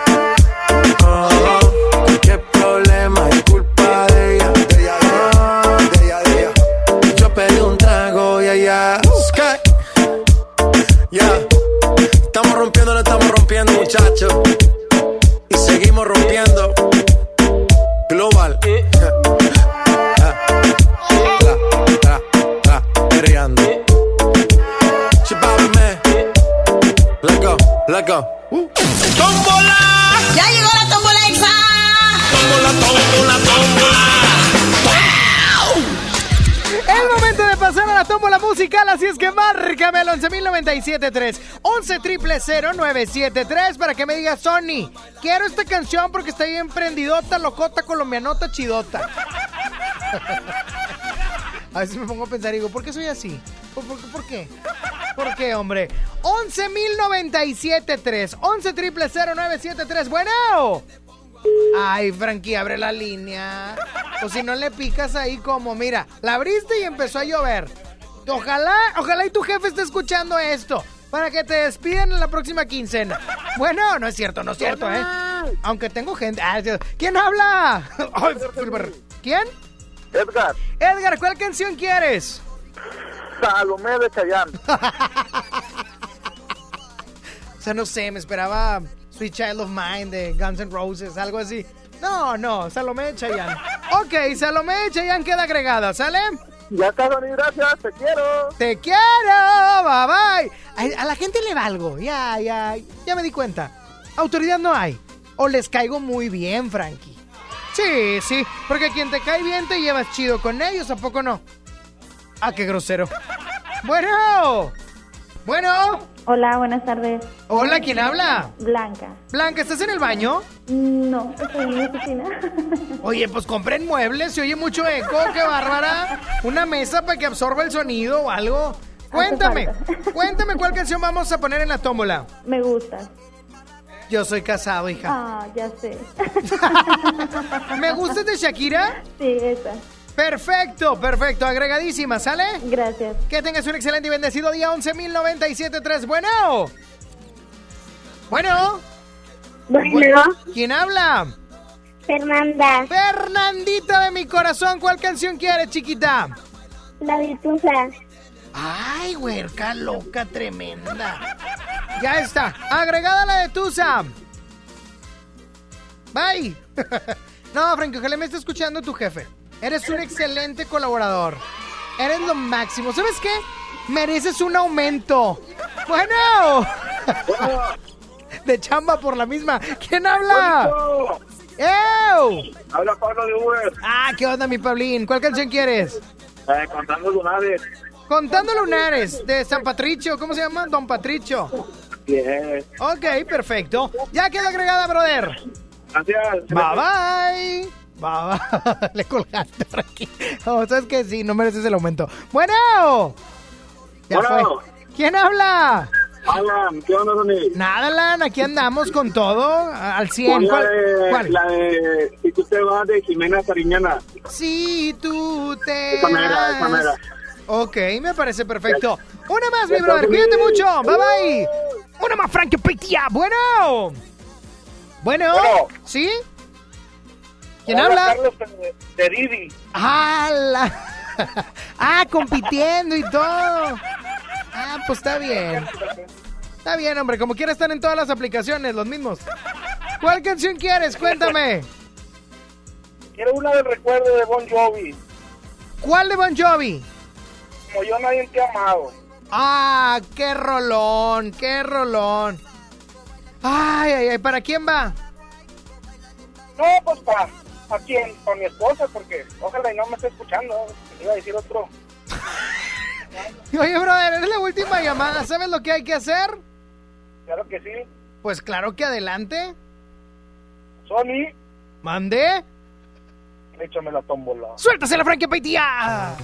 S3: 11.097.3 11 triple 0973 para que me digas, Sony, quiero esta canción porque está bien prendidota, locota, colombianota, chidota. A veces me pongo a pensar y digo, ¿por qué soy así? ¿Por, por, por qué? ¿Por qué, hombre? 11.097.3 11 triple 0973 Bueno. Ay, Frankie, abre la línea. O si no le picas ahí como, mira, la abriste y empezó a llover. Ojalá, ojalá y tu jefe esté escuchando esto. Para que te despiden en la próxima quincena. Bueno, no es cierto, no es cierto, ¿eh? Aunque tengo gente. Ah, ¿Quién habla? (laughs) Ay, ¿Quién?
S26: Edgar.
S3: Edgar, ¿cuál canción quieres?
S26: Salomé de Chayanne. (laughs)
S3: o sea, no sé, me esperaba Sweet Child of Mine de Guns N' Roses, algo así. No, no, Salomé de Chayanne. Ok, Salomé de Chayanne queda agregada, ¿sale?
S26: Ya Dani, gracias, te quiero.
S3: Te quiero, bye bye. A, a la gente le valgo, ya, ya, ya me di cuenta. Autoridad no hay. O les caigo muy bien, Frankie. Sí, sí, porque quien te cae bien te llevas chido con ellos, ¿a poco no? Ah, qué grosero. Bueno, bueno.
S44: Hola, buenas tardes.
S3: Hola, ¿quién habla?
S44: Blanca.
S3: Blanca, ¿estás en el baño?
S44: No, estoy en mi oficina. (laughs)
S3: Oye, pues compren muebles, se oye mucho eco, qué bárbara. Una mesa para que absorba el sonido o algo. Cuéntame, (laughs) cuéntame cuál canción vamos a poner en la tómbola.
S44: Me gusta.
S3: Yo soy casado, hija.
S44: Ah, ya sé. (laughs)
S3: ¿Me gustas de Shakira?
S44: Sí, esa.
S3: Perfecto, perfecto, agregadísima, ¿sale?
S44: Gracias.
S3: Que tengas un excelente y bendecido día 11.097.3. Bueno. Bueno.
S45: Bueno.
S3: ¿Quién habla?
S45: Fernanda.
S3: Fernandita de mi corazón, ¿cuál canción quieres, chiquita?
S45: La virtuosa.
S3: Ay, huerca loca tremenda. Ya está. Agregada la de Tusa. Bye. (laughs) no, Frank, ojalá me esté escuchando tu jefe. Eres un excelente colaborador. Eres lo máximo. ¿Sabes qué? Mereces un aumento. Bueno. (laughs) De chamba por la misma. ¿Quién habla? ¡Ew!
S26: Habla Pablo de Uber.
S3: Ah, ¿qué onda, mi Pablín? ¿Cuál canción quieres?
S26: Eh, contando lunares.
S3: Contando lunares, de San Patricio. ¿Cómo se llama? Don Patricio.
S26: Bien.
S3: Ok, perfecto. Ya queda agregada, brother.
S26: Gracias.
S3: Bye bye. Bye bye. Le colgaste por aquí. Oh, ¿Sabes que Sí, no mereces el aumento. Bueno. Ya
S26: Bueno.
S3: fue. ¿Quién habla?
S26: Alan, ¿qué onda, Dani?
S3: Nada, Alan, aquí andamos con todo. Al 100.
S26: Pon la
S3: ¿Cuál?
S26: de,
S3: cuál?
S26: la de Si tú te vas de Jimena Sariñana.
S3: Si tú te.
S26: Esa mera,
S3: vas.
S26: esa mera.
S3: Ok, me parece perfecto. Una más, mi
S26: Ya
S3: brother.
S26: está,
S3: Cuídate mucho. Bye bye. Una más, Frankie Pitia. Bueno. Bueno.
S26: Bueno.
S3: ¿Sí? ¿Quién
S26: Habla? Carlos de, de Didi.
S3: Ah, la- (laughs) ah, compitiendo y todo. Ah, pues está bien. Está bien, hombre. Como quiera están en todas las aplicaciones, los mismos. ¿Cuál canción quieres? Cuéntame.
S26: Quiero una del recuerdo de Bon Jovi.
S3: ¿Cuál de Bon Jovi?
S26: Como yo nadie te ha amado.
S3: Ah, qué rolón, qué rolón. Ay, ay, ay, ¿para quién va?
S26: No, pues para ¿a quién? Para mi esposa, porque ojalá y no me esté escuchando. Iba a decir otro. (laughs)
S3: Oye, brother, eres la última llamada. ¿Sabes lo que hay que hacer?
S26: Claro que sí.
S3: Pues claro que adelante.
S26: Sony,
S3: Mande.
S26: échame la tómbola.
S3: ¡Suéltase la Frankie Paitía!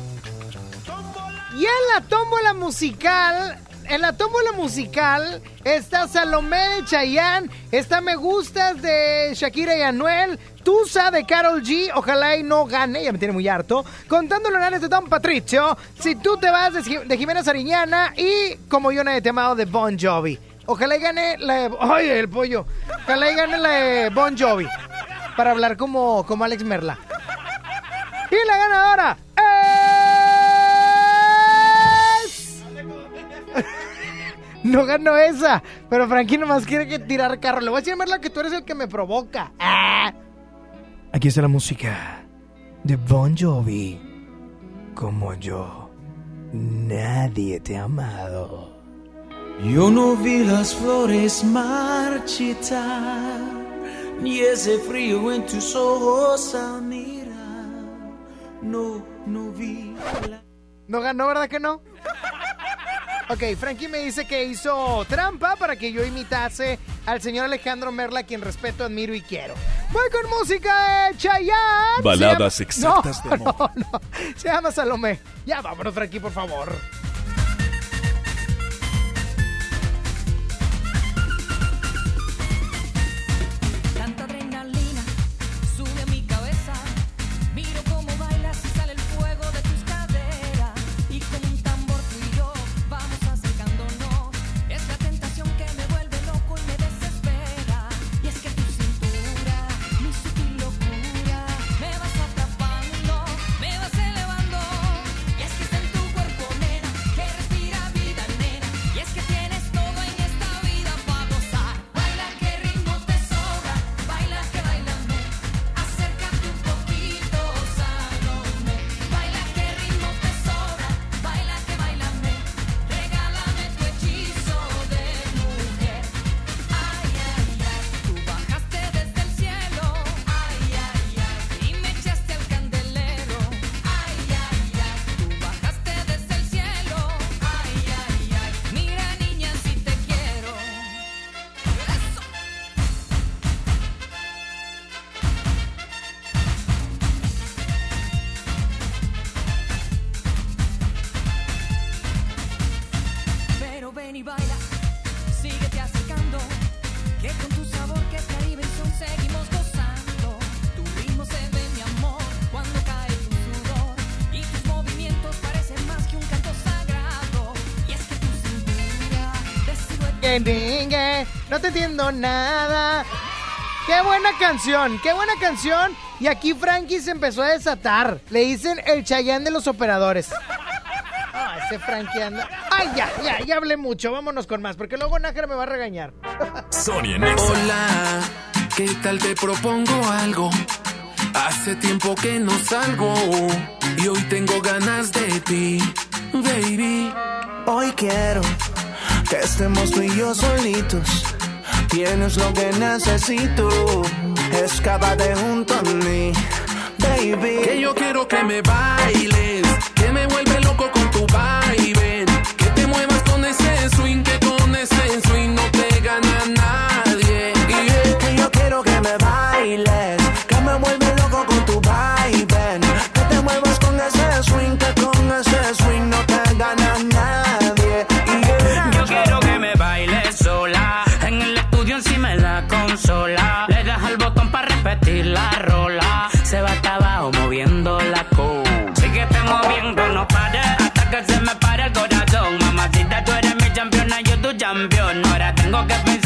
S3: Y en la tómbola musical, en la tómbola musical está Salomé de Chayanne, está Me Gustas de Shakira y Anuel, Tusa de Carol G, ojalá y no gane, ya me tiene muy harto, Contando Lunares de Don Patricio, Si tú te vas de, de Jimena Sariñana y Como yo nadie te amado de Bon Jovi. Ojalá y gane la de... ¡Ay, el pollo! Ojalá y gane la Bon Jovi. Para hablar como, como Alex Merla. Y la ganadora (laughs) no ganó esa. Pero Frankie nomás quiere que tirar carro. Le voy a decir a que tú eres el que me provoca. ¡Ah! Aquí está la música de Bon Jovi. Como yo, nadie te ha amado.
S2: Yo no vi las flores marchitar, ni ese frío en tus ojos al mirar. No, no vi la...
S46: No ganó, ¿verdad que no? Ok, Frankie me dice que hizo trampa para que yo imitase al señor Alejandro Merla, quien respeto, admiro y quiero. Voy con música de Chayanne.
S5: Baladas exactas de amor. (laughs)
S46: No, no. Se llama Salomé. Ya vámonos, Frankie, por favor. no te entiendo nada. Qué buena canción, qué buena canción. Y aquí Frankie se empezó a desatar. Le dicen el Chayán de los operadores. Ah, ese Frankie anda. Ay, ya, ya, ya hablé mucho. Vámonos con más, porque luego Nájera me va a regañar.
S14: Hola, ¿qué tal te propongo algo? Hace tiempo que no salgo y hoy tengo ganas de ti, baby.
S47: Hoy quiero que estemos tú y yo solitos. Tienes lo que necesito, escápate junto a mí, baby.
S14: Que yo quiero que me bailes, que me vuelve loco con tu vaivén, que te muevas con ese swing que
S47: got me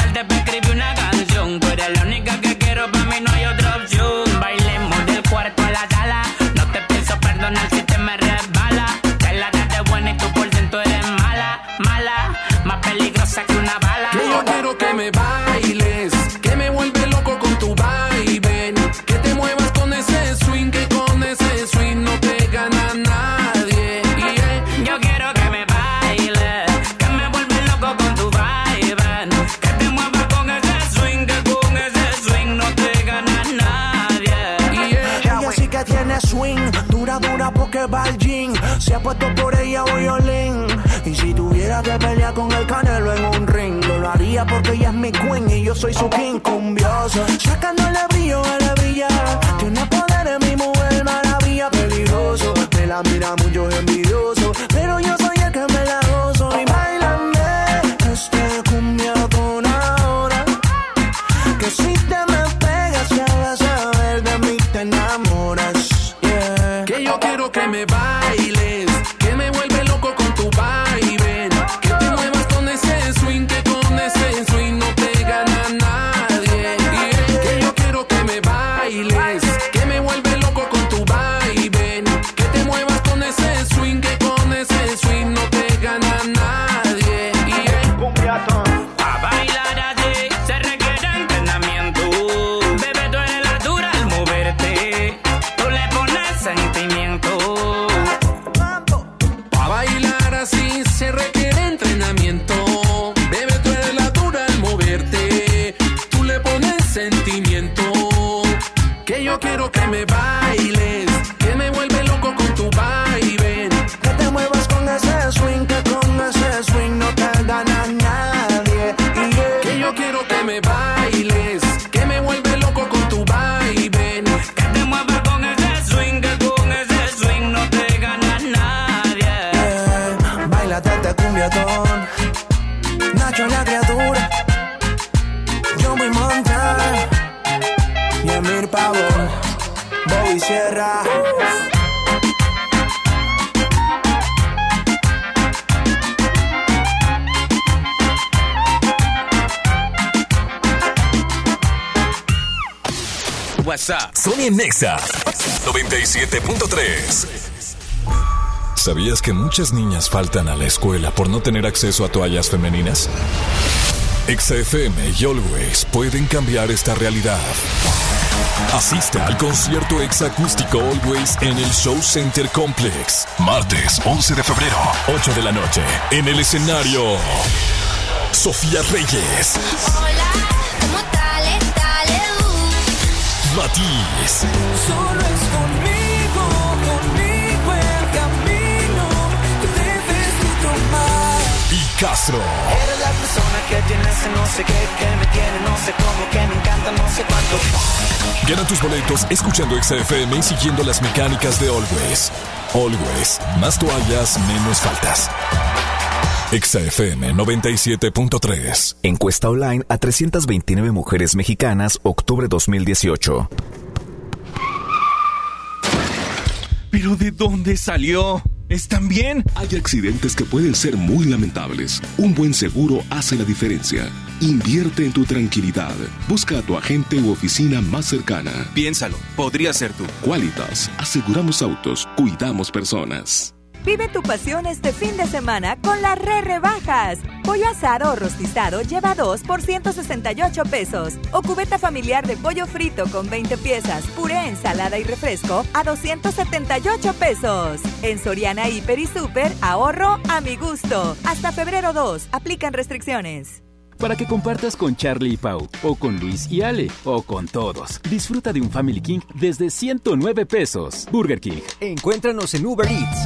S48: lleva. Se
S47: ha puesto por ella hoy olín. Y si tuviera que pelear con el canelo en un ring, lo haría porque ella es mi queen y yo soy su king cumbioso. Sacándole brillo a la brilla. Tiene poder en mi mujer, maravilla, peligroso. Me la mira mucho envidioso, pero yo soy el que me la gozo. Y bailame este cumbia con ahora. Que si te me pegas, ya
S48: la.
S14: se me
S49: va y
S5: le Sony en Nexa 97.3. ¿Sabías que muchas niñas faltan a la escuela por no tener acceso a toallas femeninas? XFM y Always pueden cambiar esta realidad. Asiste al concierto exacústico Always en el Show Center Complex. Martes 11 de febrero, 8 de la noche. En el escenario, Sofía Reyes. Matiz
S14: Solo es conmigo, conmigo el camino que debes tú tomar.
S5: y Castro.
S49: Eres la persona que tiene ese no sé qué, que me tiene no sé cómo, que me encanta no sé cuánto.
S5: Gana tus boletos escuchando XFM y siguiendo las mecánicas de Always. Always, más toallas, menos faltas. XFM 97.3.
S50: Encuesta online a 329 mujeres mexicanas, octubre 2018.
S51: ¿Pero de dónde salió? ¿Están bien?
S11: Hay accidentes que pueden ser muy lamentables. Un buen seguro hace la diferencia. Invierte en tu tranquilidad. Busca a tu agente u oficina más cercana.
S51: Piénsalo, podría ser tú.
S11: Qualitas, aseguramos autos, cuidamos personas.
S7: Vive tu pasión este fin de semana con las re rebajas. Pollo asado o rostizado lleva 2 por 168 pesos. O cubeta familiar de pollo frito con 20 piezas, puré, ensalada y refresco a 278 pesos. En Soriana Hiper y Super, ahorro a mi gusto. Hasta febrero 2, aplican restricciones.
S33: Para que compartas con Charlie y Pau, o con Luis y Ale, o con todos. Disfruta de un Family King desde 109 pesos. Burger King.
S52: Encuéntranos en Uber Eats.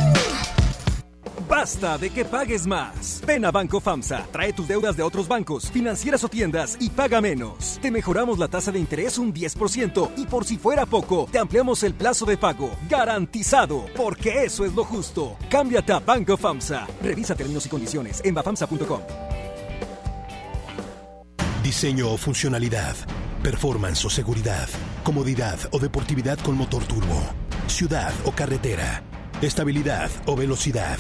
S52: Basta de que pagues más. Ven a Banco FAMSA, trae tus deudas de otros bancos, financieras o tiendas y paga menos. Te mejoramos la tasa de interés un 10% y por si fuera poco, te ampliamos el plazo de pago. Garantizado, porque eso es lo justo. Cámbiate a Banco FAMSA. Revisa términos y condiciones en bafamsa.com.
S20: Diseño o funcionalidad, performance o seguridad, comodidad o deportividad con motor turbo, ciudad o carretera, estabilidad o velocidad,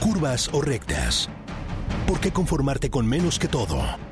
S20: curvas o rectas. ¿Por qué conformarte con menos que todo?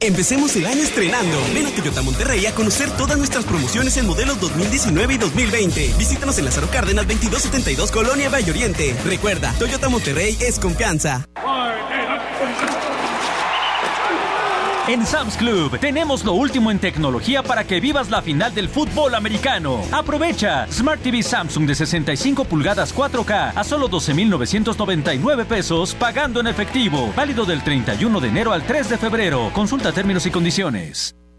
S9: Empecemos el año estrenando. Ven a Toyota Monterrey a conocer todas nuestras promociones en modelos 2019 y 2020. Visítanos en Lázaro Cárdenas 2272 Colonia Valle Oriente. Recuerda, Toyota Monterrey es confianza.
S10: En Sam's Club tenemos lo último en tecnología para que vivas la final del fútbol americano. Aprovecha Smart TV Samsung de 65 pulgadas 4K a solo 12.999 pesos pagando en efectivo. Válido del 31 de enero al 3 de febrero. Consulta términos y condiciones.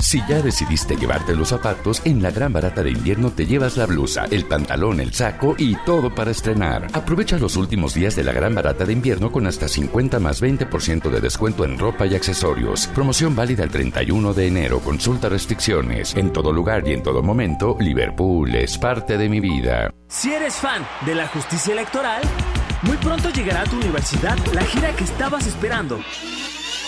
S53: Si ya decidiste llevarte los zapatos, en la gran barata de invierno te llevas la blusa, el pantalón, el saco y todo para estrenar. Aprovecha los últimos días de la gran barata de invierno con hasta 50 más 20% de descuento en ropa y accesorios. Promoción válida el 31 de enero. Consulta restricciones. En todo lugar y en todo momento, Liverpool es parte de mi vida.
S54: Si eres fan de la justicia electoral, muy pronto llegará a tu universidad la gira que estabas esperando.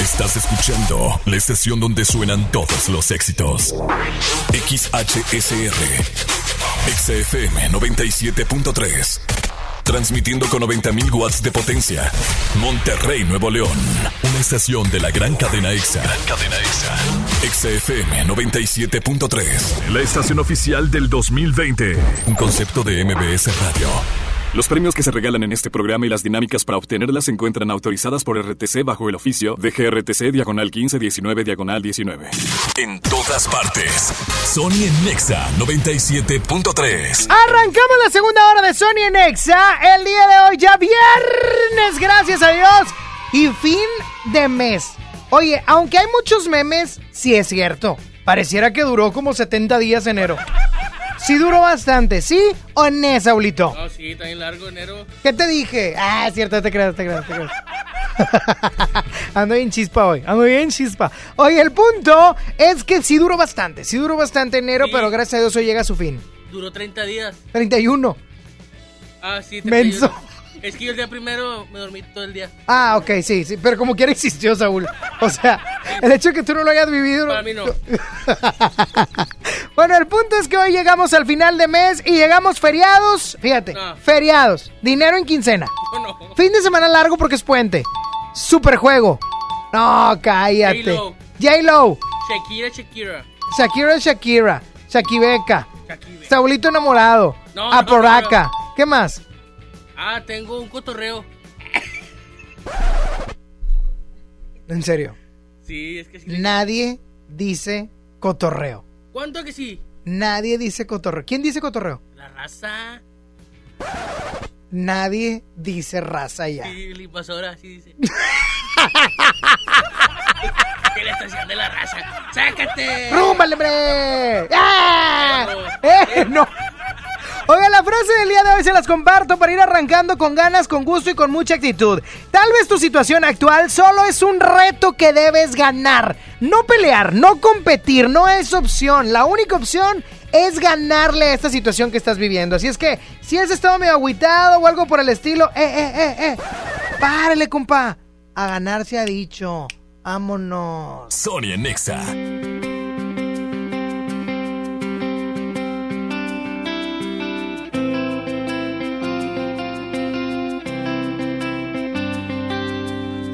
S5: Estás escuchando la estación donde suenan todos los éxitos. XHSR. XFM 97.3. Transmitiendo con 90.000 watts de potencia. Monterrey, Nuevo León. Una estación de la gran cadena EXA. cadena EXA. XFM 97.3. La estación oficial del 2020. Un concepto de MBS Radio.
S55: Los premios que se regalan en este programa y las dinámicas para obtenerlas se encuentran autorizadas por RTC bajo el oficio de GRTC Diagonal 1519 Diagonal 19.
S5: En todas partes. Sony en Nexa 97.3.
S3: Arrancamos la segunda hora de Sony en Exa. El día de hoy ya viernes, gracias a Dios. Y fin de mes. Oye, aunque hay muchos memes, sí es cierto. Pareciera que duró como 70 días enero. Sí duró bastante, ¿sí o no, Saulito?
S56: No, sí, está bien largo enero.
S3: ¿Qué te dije? Ah, es cierto, te creas, te creas, te creas. (laughs) ando bien chispa hoy, ando bien chispa. Oye, el punto es que sí duró bastante, sí duró bastante enero, pero gracias a Dios hoy llega a su fin.
S56: Duró 30 días.
S3: 31.
S56: Ah, sí,
S3: Menso.
S56: 31. Es que yo el día primero me dormí todo el día.
S3: Ah, ok, sí, sí, pero como quiera existió, Saúl. O sea, el hecho de que tú no lo hayas vivido...
S56: Para mí no. (laughs)
S3: Bueno, el punto es que hoy llegamos al final de mes y llegamos feriados, fíjate,
S56: No.
S3: feriados, dinero en quincena.
S56: No.
S3: Fin de semana largo porque es puente. Super juego. No, cállate.
S56: J-Lo.
S3: J-Lo.
S56: Shakira, Shakira.
S3: Shakira, Shakira. Shakibeca. Saulito enamorado.
S56: No,
S3: Aporaca.
S56: no,
S3: ¿Qué más?
S56: Ah, tengo un cotorreo.
S3: En serio.
S56: Sí, es que sí.
S3: Nadie dice cotorreo.
S56: ¿Cuánto que sí?
S3: Nadie dice cotorreo. ¿Quién dice cotorreo?
S56: La raza.
S3: Nadie dice raza ya.
S56: Sí, la invasora, sí dice. (laughs) ¿Qué la estación de la raza? ¡Sácate!
S3: ¡Rúmbale, hombre! ¡Ah! ¡Eh, no! Oiga, la frase del día de hoy se las comparto para ir arrancando con ganas, con gusto y con mucha actitud. Tal vez tu situación actual solo es un reto que debes ganar. No pelear, no competir, no es opción. La única opción es ganarle a esta situación que estás viviendo. Así es que, si has estado medio agüitado o algo por el estilo, eh, eh, eh, eh. Párale, compa. A ganar se ha dicho. Vámonos.
S5: Sony en Nexa.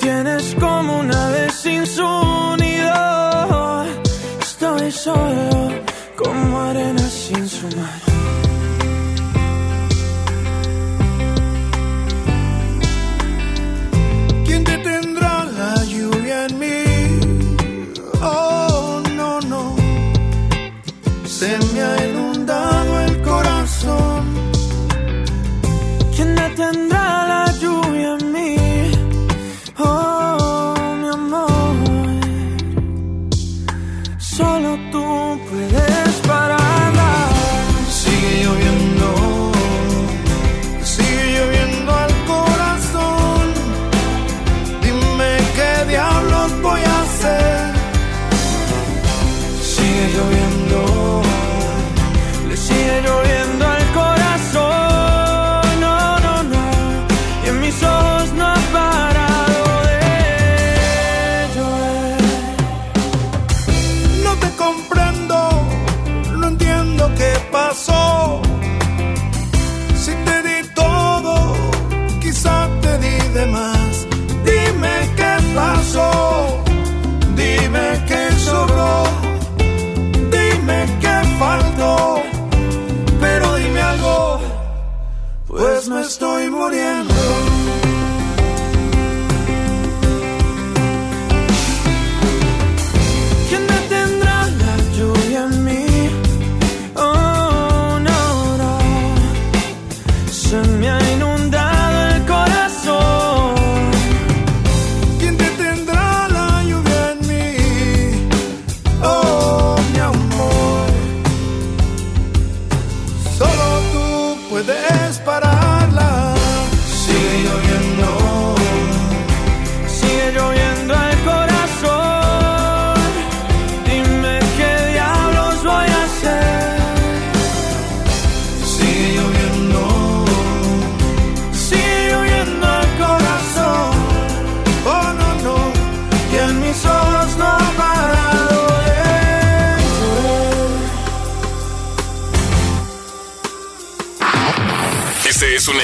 S14: tienes como una vez sin su nido. Estoy solo como arena sin su mar.
S57: Me
S14: estoy muriendo.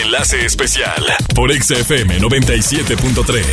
S5: Enlace especial por XFM 97.3.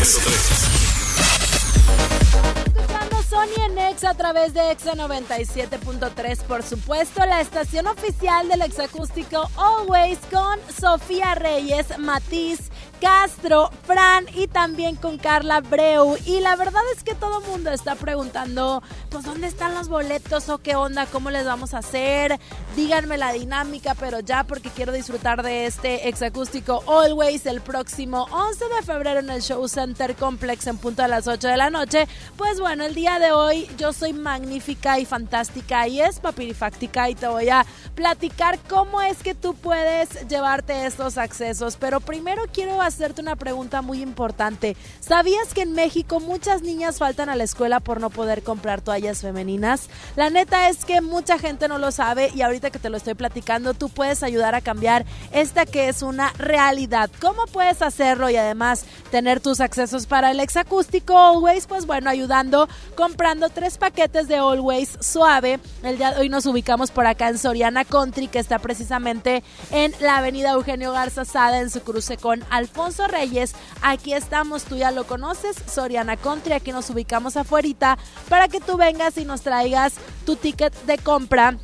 S58: Escuchando Sony en Exa a través de Exa 97.3, por supuesto, la estación oficial del exacústico Always con Sofía Reyes, Matiz, Castro, Fran y también con Carla Breu. Y la verdad es que todo mundo está preguntando, pues, ¿dónde están los boletos o qué onda? ¿Cómo les vamos a hacer? Díganme la dinámica, pero ya porque quiero disfrutar de este exacústico Always el próximo 11 de febrero en el Show Center Complex en punto a las 8 de la noche. Pues bueno, el día de hoy yo soy magnífica y fantástica y es papirifáctica y te voy a platicar cómo es que tú puedes llevarte estos accesos. Pero primero quiero hacerte una pregunta muy importante. ¿Sabías que en México muchas niñas faltan a la escuela por no poder comprar toallas femeninas? La neta es que mucha gente no lo sabe y ahorita que te lo estoy platicando, tú puedes ayudar a cambiar esta que es una realidad. ¿Cómo puedes hacerlo y además tener tus accesos para el exacústico Always? Pues bueno, ayudando comprando tres paquetes de Always suave. El día de hoy nos ubicamos por acá en Soriana Country, que está precisamente en la avenida Eugenio Garza Sada en su cruce con Alfonso Reyes. Aquí estamos, tú ya lo conoces, Soriana Country, aquí nos ubicamos afuerita para que tú vengas y nos traigas tu ticket de compra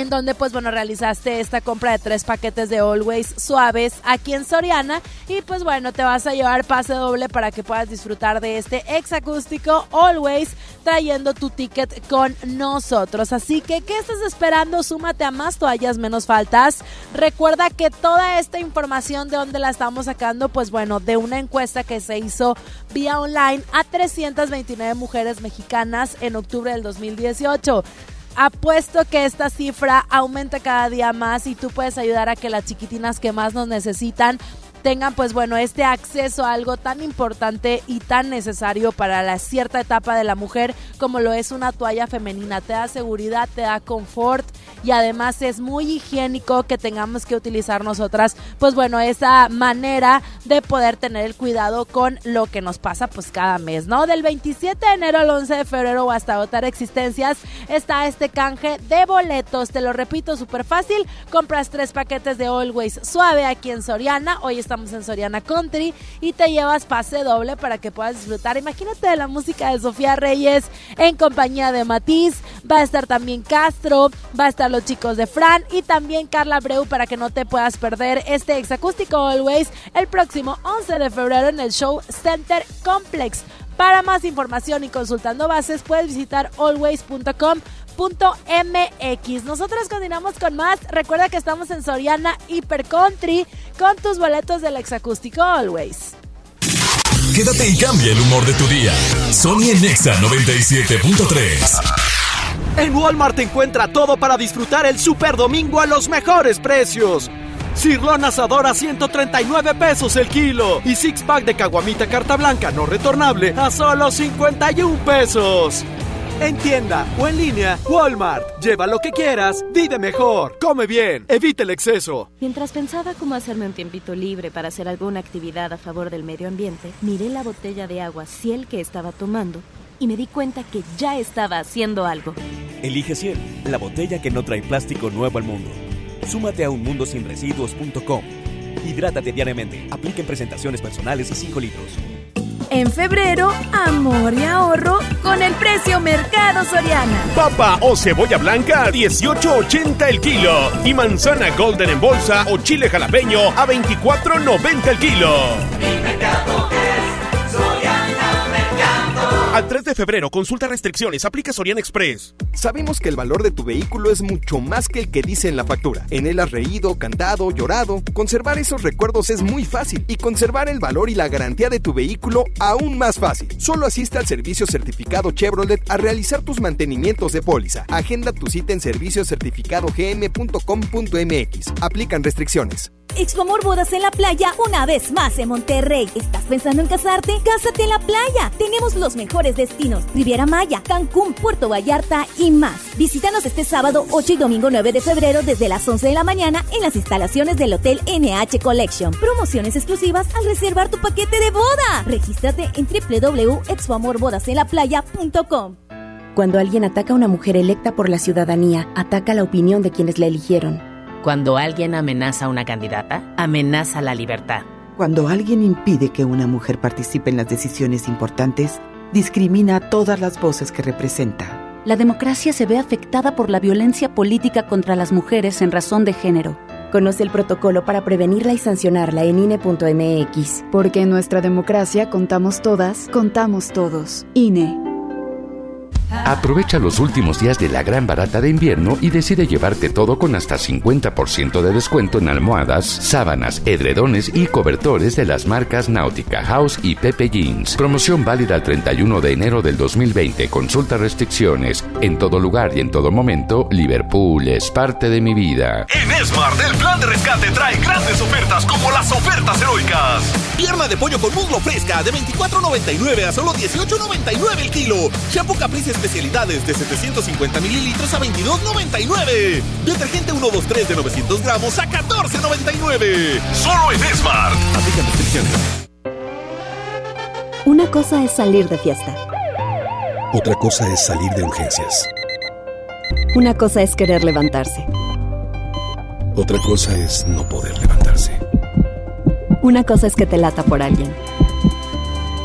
S58: en donde pues bueno realizaste esta compra de tres paquetes de Always suaves aquí en Soriana. Y pues bueno te vas a llevar pase doble para que puedas disfrutar de este exacústico Always trayendo tu ticket con nosotros. Así que ¿qué estás esperando? Súmate a más toallas menos faltas. Recuerda que toda esta información de dónde la estamos sacando pues bueno de una encuesta que se hizo vía online a 329 mujeres mexicanas en octubre del 2018 apuesto que esta cifra aumenta cada día más y tú puedes ayudar a que las chiquitinas que más nos necesitan tengan pues bueno este acceso a algo tan importante y tan necesario para la cierta etapa de la mujer como lo es una toalla femenina. Te da seguridad, te da confort y además es muy higiénico que tengamos que utilizar nosotras pues bueno esa manera de poder tener el cuidado con lo que nos pasa pues cada mes, ¿no? Del 27 de enero al 11 de febrero o hasta agotar existencias está este canje de boletos. Te lo repito, súper fácil. Compras tres paquetes de Always Suave aquí en Soriana. Hoy estamos en Soriana Country y te llevas pase doble para que puedas disfrutar. Imagínate de la música de Sofía Reyes en compañía de Matiz. Va a estar también Castro, va a estar los chicos de Fran y también Carla Breu para que no te puedas perder este exacústico Always el próximo 11 de febrero en el Show Center Complex. Para más información y consultando bases puedes visitar always.com MX. Nosotros continuamos con más. Recuerda que estamos en Soriana Hyper Country con tus boletos del exacústico Always.
S5: Quédate y cambia el humor de tu día. Sony en Nexa 97.3.
S59: En Walmart encuentra todo para disfrutar el Super Domingo a los mejores precios. Cirlón asador a 139 pesos el kilo y six pack de caguamita carta blanca no retornable a solo 51 pesos. En tienda o en línea, Walmart. Lleva lo que quieras, vive mejor, come bien, evita el exceso.
S60: Mientras pensaba cómo hacerme un tiempito libre para hacer alguna actividad a favor del medio ambiente, miré la botella de agua Ciel que estaba tomando y me di cuenta que ya estaba haciendo algo.
S61: Elige Ciel, la botella que no trae plástico nuevo al mundo. Súmate a unmundosinresiduos.com. Hidrátate diariamente. Apliquen presentaciones personales y 5 litros.
S58: En febrero, amor y ahorro con el precio Mercado Soriana.
S62: Papa o cebolla blanca a 18.80 el kilo. Y manzana golden en bolsa o chile jalapeño a 24.90 el kilo. Al 3 de febrero, consulta restricciones, aplica Sorian Express.
S63: Sabemos que el valor de tu vehículo es mucho más que el que dice en la factura. En él has reído, cantado, llorado. Conservar esos recuerdos es muy fácil y conservar el valor y la garantía de tu vehículo aún más fácil. Solo asiste al servicio certificado Chevrolet a realizar tus mantenimientos de póliza. Agenda tu cita en serviciocertificadogm.com.mx. Aplican restricciones.
S64: Expomor Bodas en la Playa una vez más en Monterrey. ¿Estás pensando en casarte? Cásate en la playa. Tenemos los mejores destinos. Riviera Maya, Cancún, Puerto Vallarta y más. Visítanos este sábado 8 y domingo 9 de febrero desde las 11 de la mañana en las instalaciones del Hotel NH Collection. Promociones exclusivas al reservar tu paquete de boda. Regístrate en www.expoamorbodasenlaplaya.com.
S60: Cuando alguien ataca a una mujer electa por la ciudadanía, ataca la opinión de quienes la eligieron.
S65: Cuando alguien amenaza a una candidata, amenaza la libertad.
S66: Cuando alguien impide que una mujer participe en las decisiones importantes, discrimina a todas las voces que representa.
S60: La democracia se ve afectada por la violencia política contra las mujeres en razón de género. Conoce el protocolo para prevenirla y sancionarla en INE.mx.
S67: Porque en nuestra democracia contamos todas, contamos todos. INE.
S68: Aprovecha los últimos días de la gran barata de invierno y decide llevarte todo con hasta 50% de descuento en almohadas, sábanas, edredones y cobertores de las marcas Náutica House y Pepe Jeans. Promoción válida el 31 de enero del 2020. Consulta restricciones. En todo lugar y en todo momento, Liverpool es parte de mi vida.
S34: En Smart, el plan de rescate trae grandes ofertas como las ofertas heroicas. Pierna de pollo con muslo fresca de 24.99 a solo 18.99 el kilo. Shampoo Caprice especialidades de 750 mililitros a 22.99. Detergente 123 de 900 gramos a 14.99. Solo en Smart. Aplica restricciones.
S60: Una cosa es salir de fiesta.
S69: Otra cosa es salir de urgencias.
S60: Una cosa es querer levantarse.
S69: Otra cosa es no poder levantarse.
S60: Una cosa es que te lata por alguien.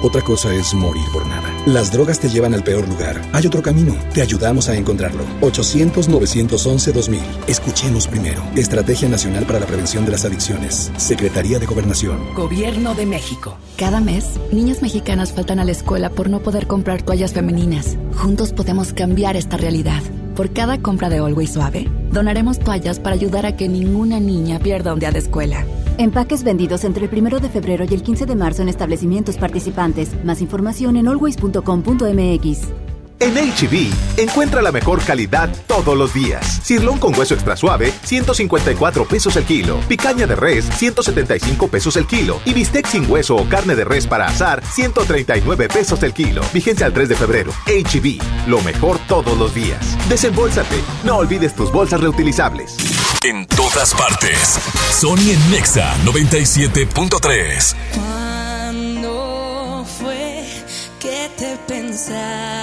S69: Otra cosa es morir por nada. Las drogas te llevan al peor lugar. Hay otro camino. Te ayudamos a encontrarlo. 800-911-2000. Escuchemos primero. Estrategia Nacional para la Prevención de las Adicciones. Secretaría de Gobernación.
S19: Gobierno de México. Cada mes, niñas mexicanas faltan a la escuela por no poder comprar toallas femeninas. Juntos podemos cambiar esta realidad. Por cada compra de Always Suave, donaremos toallas para ayudar a que ninguna niña pierda un día de escuela.
S60: Empaques vendidos entre el 1 de febrero y el 15 de marzo en establecimientos participantes. Más información en always.com.mx.
S70: En HB, encuentra la mejor calidad todos los días. Cirlón con hueso extra suave, 154 pesos el kilo. Picaña de res, 175 pesos el kilo. Y bistec sin hueso o carne de res para asar, 139 pesos el kilo. Vigencia al 3 de febrero. HB, lo mejor todos los días. Desembolsate. No olvides tus bolsas reutilizables.
S5: En todas partes. Sony en Nexa 97.3.
S1: ¿Cuándo fue que te pensaste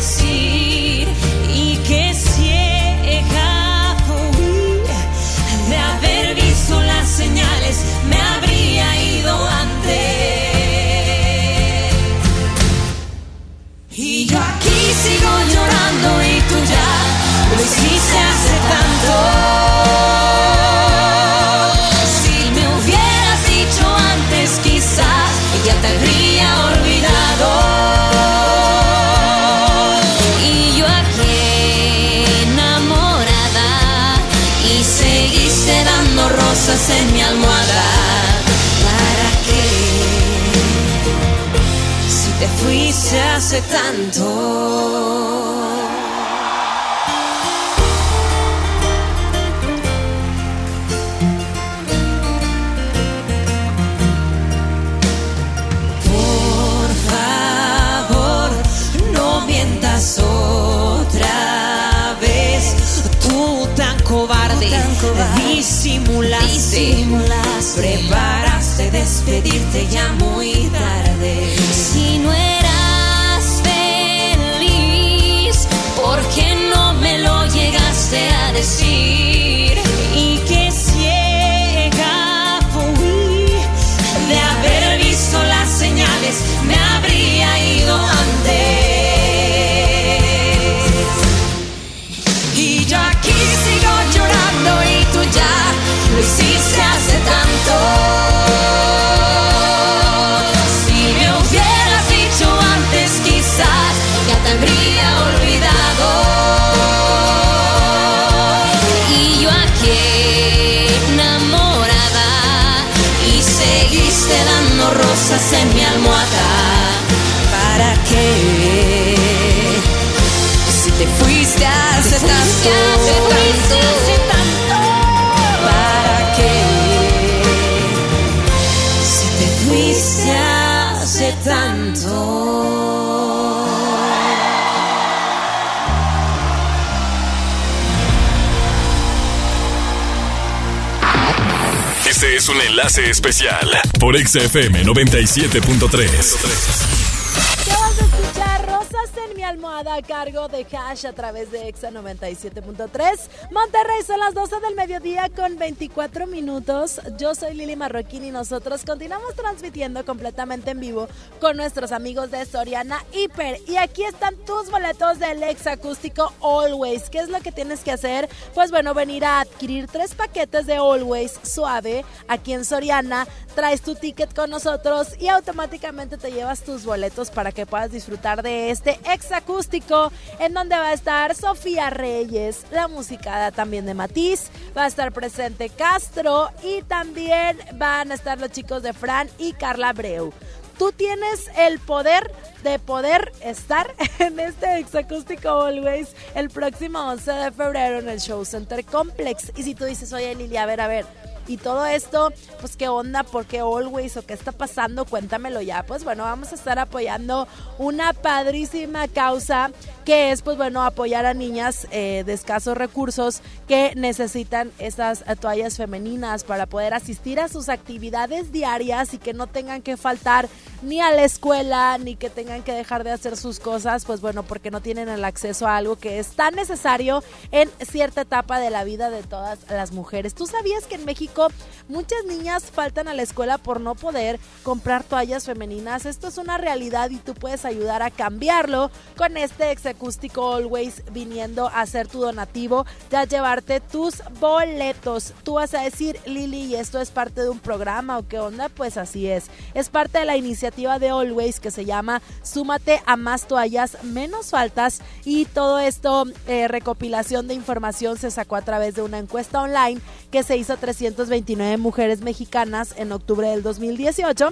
S1: llegaste a hace tanto. otra vez. Tú tan cobarde, disimulaste, preparaste despedirte ya muy tarde. Llegaste a
S5: Este es un enlace especial por XFM 97.3.
S58: almohada a cargo de Cash a través de Exa 97.3. Monterrey son las 12 del mediodía con 24 minutos. Yo soy Lili Marroquín y nosotros continuamos transmitiendo completamente en vivo con nuestros amigos de Soriana Hiper. Y aquí están tus boletos del Exa Acústico Always. ¿Qué es lo que tienes que hacer? Pues bueno, venir a adquirir tres paquetes de Always suave aquí en Soriana. Traes tu ticket con nosotros y automáticamente te llevas tus boletos para que puedas disfrutar de este ex acústico en donde va a estar Sofía Reyes, la musicada también de Matiz, va a estar presente Castro y también van a estar los chicos de Fran y Carla Breu. Tú tienes el poder de poder estar (laughs) en este exacústico Always el próximo 11 de febrero en el Show Center Complex. Y si tú dices, oye Lili, a ver, a ver, y todo esto, pues qué onda, por qué always o qué está pasando, cuéntamelo ya. Pues bueno, vamos a estar apoyando una padrísima causa que es, pues bueno, apoyar a niñas eh, de escasos recursos que necesitan esas eh, toallas femeninas para poder asistir a sus actividades diarias y que no tengan que faltar ni a la escuela, ni que tengan que dejar de hacer sus cosas, pues bueno, porque no tienen el acceso a algo que es tan necesario en cierta etapa de la vida de todas las mujeres. ¿Tú sabías que en México Cup. Muchas niñas faltan a la escuela por no poder comprar toallas femeninas. Esto es una realidad y tú puedes ayudar a cambiarlo con este exacústico Always viniendo a hacer tu donativo, ya llevarte tus boletos. Tú vas a decir, Lili, ¿y esto es parte de un programa o qué onda? Pues así es. Es parte de la iniciativa de Always que se llama Súmate a más toallas, menos faltas y todo esto, eh, recopilación de información se sacó a través de una encuesta online que se hizo 329 Mujeres Mexicanas en octubre del 2018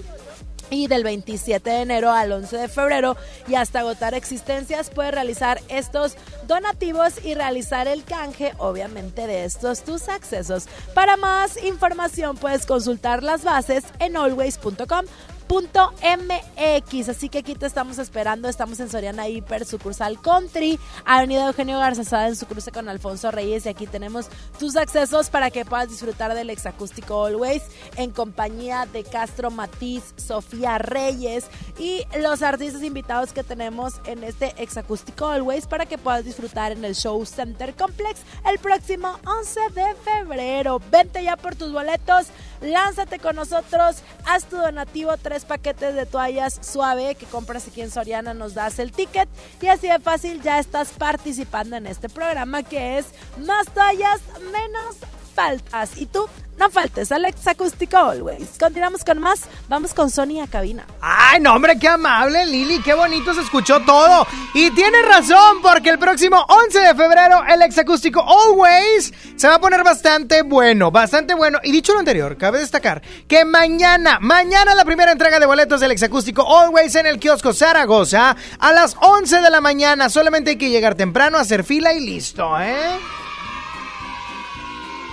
S58: y del 27 de enero al 11 de febrero y hasta agotar existencias puede realizar estos donativos y realizar el canje obviamente de estos tus accesos. Para más información puedes consultar las bases en always.com .mx, así que aquí te estamos esperando, estamos en Soriana Hiper, sucursal Country, Avenida Eugenio Garzazada en su cruce con Alfonso Reyes. Y aquí tenemos tus accesos para que puedas disfrutar del exacústico Always en compañía de Castro Matiz, Sofía Reyes y los artistas invitados que tenemos en este exacústico Always para que puedas disfrutar en el Show Center Complex el próximo 11 de febrero. Vente ya por tus boletos, lánzate con nosotros, haz tu donativo, tres paquetes de toallas suave que compras aquí en Soriana, nos das el ticket. Y así de fácil ya estás participando en este programa que es Más toallas, menos faltas. Y tú, no faltes, Alex Acústico Always. Continuamos con más, vamos con Sony a cabina.
S3: Ay, no, hombre, qué amable, Lili, qué bonito se escuchó todo. Y tienes razón, porque el próximo 11 de febrero el exacústico Always se va a poner bastante bueno, bastante bueno. Y dicho lo anterior, cabe destacar que mañana, mañana la primera entrega de boletos del exacústico Always en el kiosco Zaragoza a las 11 de la mañana. Solamente hay que llegar temprano, hacer fila y listo, ¿eh?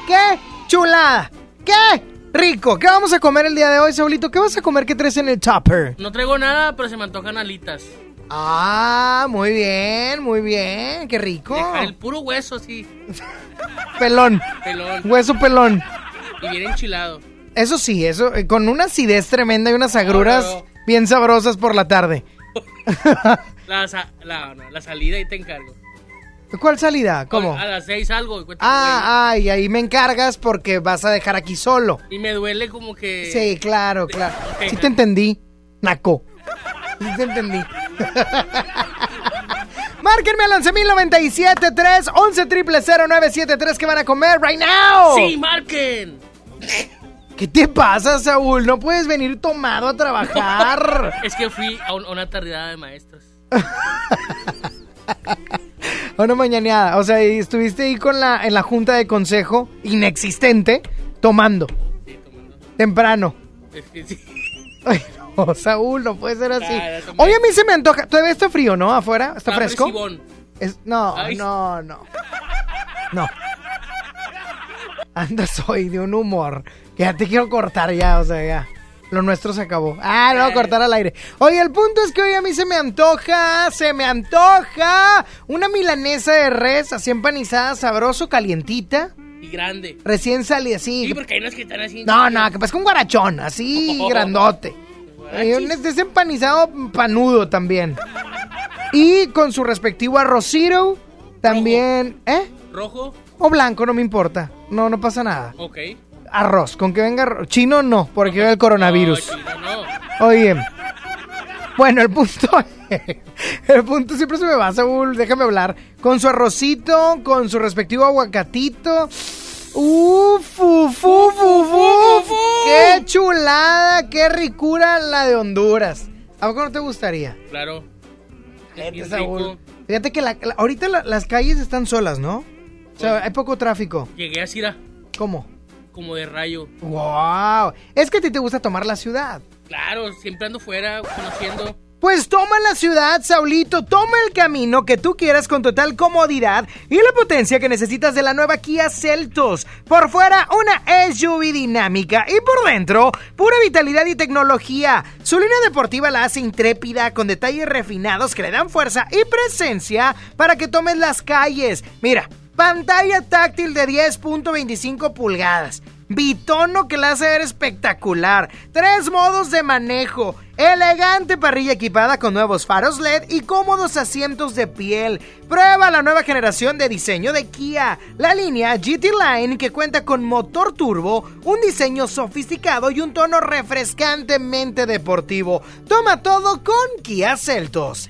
S3: ¡Qué chulada! ¡Qué rico! ¿Qué vamos a comer el día de hoy, Saulito? ¿Qué vas a comer? ¿Qué traes en el topper?
S56: No traigo nada, pero se me antojan alitas.
S3: Ah, muy bien, muy bien, qué rico.
S56: El puro hueso así. (laughs)
S3: Pelón.
S56: Pelón.
S3: Hueso pelón.
S56: Y bien enchilado.
S3: Eso sí, eso, eh, con una acidez tremenda y unas agruras
S56: No, no.
S3: bien sabrosas por la tarde. (laughs)
S56: La salida y te encargo.
S3: ¿Cuál salida? ¿Cómo?
S56: A las seis algo.
S3: Ah, ah, y ahí me encargas porque vas a dejar aquí solo.
S56: Y me duele como que.
S3: Sí, claro, claro.
S56: ok. (laughs)
S3: Sí te entendí, Naco. Sí te entendí. (laughs) Márquenme al 11.097 3 11 0973 que van a comer right now.
S56: ¡Sí, marquen!
S3: ¿Qué te pasa, Saúl? No puedes venir tomado a trabajar. (laughs)
S56: Es que fui a, un- a una tardada de maestros. (laughs)
S3: Una mañaneada. O sea, y estuviste ahí con la, en la junta de consejo inexistente, tomando. Temprano.
S56: Es que sí. (laughs)
S3: Ay, no, Saúl, no puede ser así.
S56: Ah, tomé.
S3: Hoy a mí se me antoja. ¿Todavía está frío, no? ¿Afuera? ¿Está
S56: Está
S3: fresco?
S56: fresibón.
S3: Es- no,
S56: Ay.
S3: no, no. No. Andas hoy de un humor. Que ya te quiero cortar ya, o sea, ya. Lo nuestro se acabó. Ah, no, cortar al aire. Oye, el punto es que hoy a mí se me antoja, se me antoja una milanesa de res así empanizada, sabroso, calientita,
S56: Y grande.
S3: recién salida así.
S56: Sí, porque hay unos que están así.
S3: No, no, que pasa un guarachón, así grandote. Y un es empanizado panudo también. Y con su respectivo arrocito, también, ¿eh?
S56: Rojo.
S3: O blanco, no me importa. No, no pasa nada.
S56: Ok.
S3: Arroz, con que venga arroz. Chino no, porque el coronavirus.
S56: No, chino, no.
S3: Oye. Bueno, el punto. (laughs) El punto siempre se me va, Saúl. Déjame hablar. Con su arrocito, con su respectivo aguacatito. Uf, uf, uf, uf, uf. Qué chulada, qué ricura la de Honduras. ¿A poco no te gustaría?
S56: Claro. Bien
S3: Saúl. Fíjate que la- la- ahorita la- las calles están solas, ¿no? O sea, hay poco tráfico.
S56: Llegué a Cira
S3: ¿Cómo?
S56: Como de rayo.
S3: ¡Wow! Es que a ti te gusta tomar la ciudad.
S56: Claro, siempre ando fuera conociendo.
S3: Pues toma la ciudad, Saulito, toma el camino que tú quieras con total comodidad y la potencia que necesitas de la nueva Kia Celtos. Por fuera, una SUV dinámica y por dentro, pura vitalidad y tecnología. Su línea deportiva la hace intrépida con detalles refinados que le dan fuerza y presencia para que tomes las calles. Mira, pantalla táctil de 10.25 pulgadas. Bitono que la hace ver espectacular. Tres modos de manejo. Elegante parrilla equipada con nuevos faros LED y cómodos asientos de piel. Prueba la nueva generación de diseño de Kia. La línea GT Line que cuenta con motor turbo, un diseño sofisticado y un tono refrescantemente deportivo. Toma todo con Kia Celtos.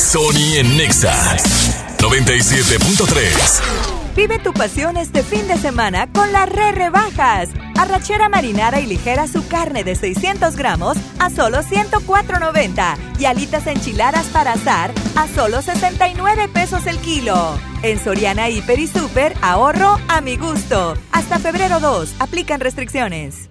S5: Sony en Nexa 97.3.
S7: Vive tu pasión este fin de semana con las re rebajas. Arrachera marinara y ligera su carne de 600 gramos a solo 104.90 y alitas enchiladas para asar a solo 69 pesos el kilo. En Soriana Hiper y Super, ahorro a mi gusto. Hasta febrero 2, aplican restricciones.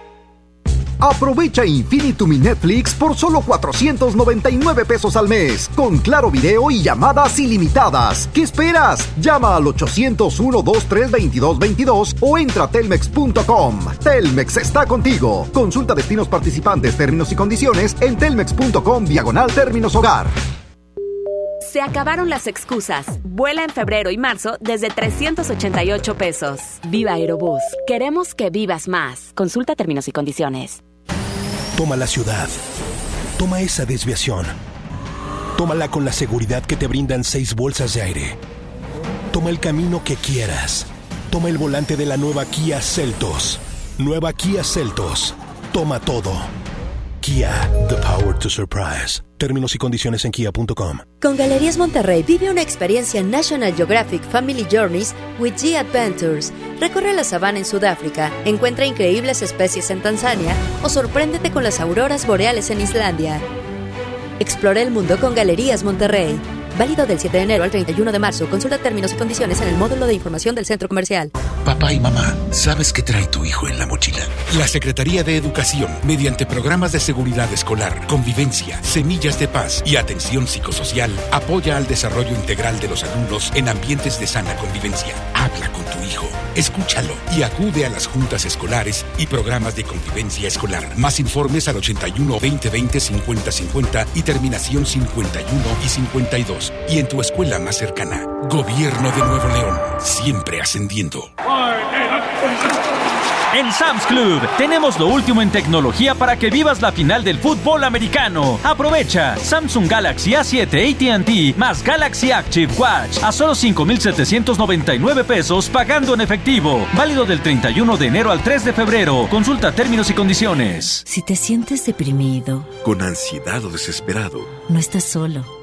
S71: Aprovecha Infinitum y Netflix por solo 499 pesos al mes, con claro video y llamadas ilimitadas. ¿Qué esperas? Llama al 801-232222 o entra a telmex.com. Telmex está contigo. Consulta destinos participantes, términos y condiciones en telmex.com diagonal términos hogar.
S72: Se acabaron las excusas. Vuela en febrero y marzo desde 388 pesos. Viva Aerobús. Queremos que vivas más. Consulta términos y condiciones.
S20: Toma la ciudad. Toma esa desviación. Tómala con la seguridad que te brindan seis bolsas de aire. Toma el camino que quieras. Toma el volante de la nueva Kia Celtos. Nueva Kia Celtos. Toma todo. Kia, the power to surprise. Términos y condiciones en kia.com.
S60: Con Galerías Monterrey vive una experiencia National Geographic Family Journeys with G Adventures. Recorre la sabana en Sudáfrica, encuentra increíbles especies en Tanzania o sorpréndete con las auroras boreales en Islandia. Explora el mundo con Galerías Monterrey. Válido del 7 de enero al 31 de marzo. Consulta términos y condiciones en el módulo de información del centro comercial.
S22: Papá y mamá, ¿sabes qué trae tu hijo en la mochila? La Secretaría de Educación, mediante programas de seguridad escolar, convivencia, semillas de paz y atención psicosocial, apoya al desarrollo integral de los alumnos en ambientes de sana convivencia. Habla con escúchalo y acude a las juntas escolares y programas de convivencia escolar. Más informes al 81 20 20 50 50 y terminación 51 y 52. Y en tu escuela más cercana. Gobierno de Nuevo León, siempre ascendiendo.
S10: En Sam's Club tenemos lo último en tecnología para que vivas la final del fútbol americano. Aprovecha Samsung Galaxy A7 ATT más Galaxy Active Watch a solo 5,799 pesos pagando en efectivo. Válido del 31 de enero al 3 de febrero. Consulta términos y condiciones.
S73: Si te sientes deprimido,
S23: con ansiedad o desesperado,
S73: no estás solo.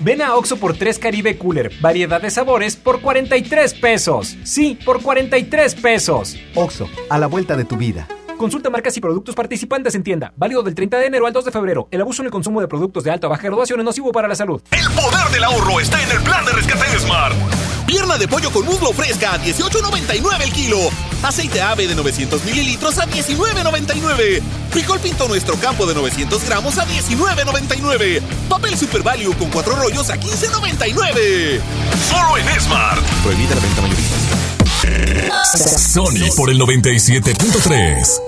S21: Ven a Oxo por 3 Caribe Cooler, variedad de sabores por 43 pesos. Sí, por 43 pesos.
S33: Oxo, a la vuelta de tu vida.
S21: Consulta marcas y productos participantes en tienda. Válido del 30 de enero al 2 de febrero. El abuso en el consumo de productos de alta o baja graduación es nocivo para la salud.
S34: El poder del ahorro está en el plan de rescate de Smart. Pierna de pollo con muslo fresca a 18.99 el kilo. Aceite ave de 900 mililitros a 19.99. Frijol pinto nuestro campo de 900 gramos a 19.99. Papel Super Value con cuatro rollos a 15.99. Solo en Smart.
S5: Prohibida la venta mayorista. Sony por el 97.3.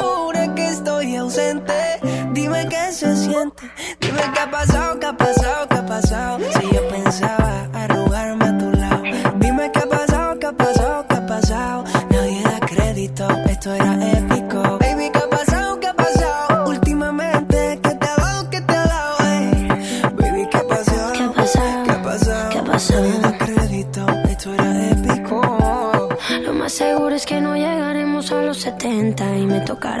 S14: se siente. Dime qué ha pasado, qué ha pasado, qué ha pasado. Si yo pensaba arrugarme a tu lado, dime qué ha pasado, qué ha pasado, qué ha pasado. Nadie da crédito, esto era épico. Baby, ¿qué ha pasado, qué ha pasado? Últimamente, ¿qué te ha dado, qué te ha dado? Ey? Baby, ¿qué ha pasado?
S73: ¿Qué ha pasado?
S14: ¿Qué ha pasado?
S73: ¿Qué ha pasado?
S14: Nadie da crédito, esto era épico.
S73: Lo más seguro es que no llegaremos a los 70 y me tocará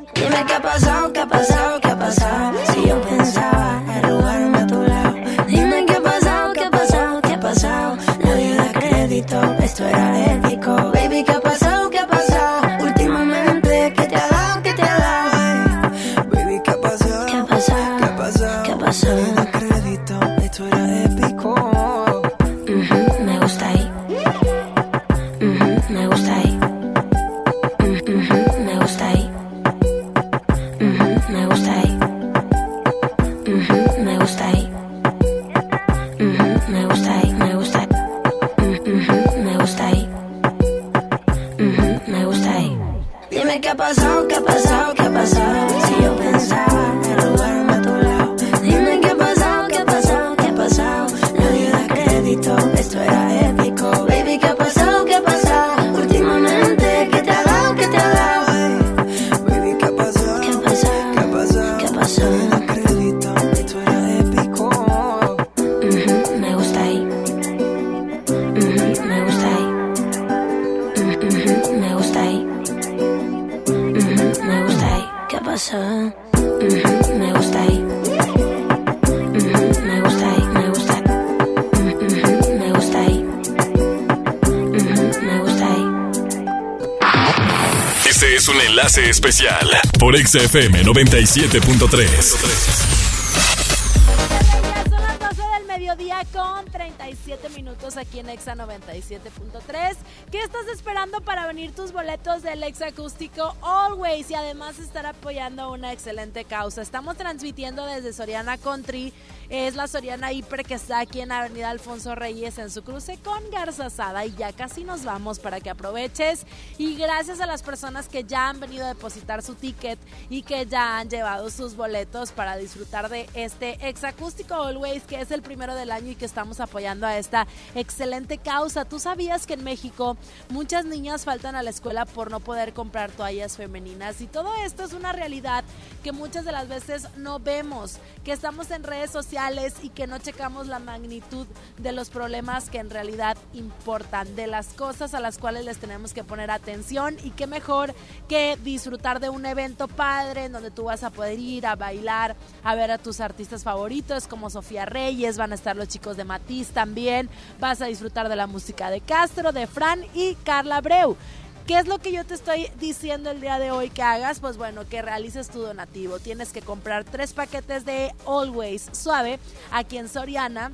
S14: Dime qué ha pasado, qué ha pasado, qué ha pasado. Si yo pensaba arrugarme a tu lado. Dime qué ha pasado, qué ha pasado, qué ha pasado. Nadie da crédito, esto era épico.
S5: Especial por XFM 97.3.
S58: Son las 12 del mediodía con 37 minutos aquí en Exa 97.3. ¿Qué estás esperando para venir tus boletos del Exa Acústico Always y además estar apoyando una excelente causa? Estamos transmitiendo desde Soriana Country. Es la Soriana Hiper que está aquí en Avenida Alfonso Reyes en su cruce con Garza Sada y ya casi nos vamos para que aproveches. Y gracias a las personas que ya han venido a depositar su ticket y que ya han llevado sus boletos para disfrutar de este Exacústico Always, que es el primero del año y que estamos apoyando a esta excelente causa. ¿Tú sabías que en México muchas niñas faltan a la escuela por no poder comprar toallas femeninas? Y todo esto es una realidad que muchas de las veces no vemos, que estamos en redes sociales y que no checamos la magnitud de los problemas que en realidad importan, de las cosas a las cuales les tenemos que poner atención y qué mejor que disfrutar de un evento padre en donde tú vas a poder ir a bailar, a ver a tus artistas favoritos como Sofía Reyes, van a estar los chicos de Matiz también, vas a disfrutar de la música de Castro, de Fran y Carla Breu. ¿Qué es lo que yo te estoy diciendo el día de hoy que hagas? Pues bueno, que realices tu donativo. Tienes que comprar tres paquetes de Always Suave aquí en Soriana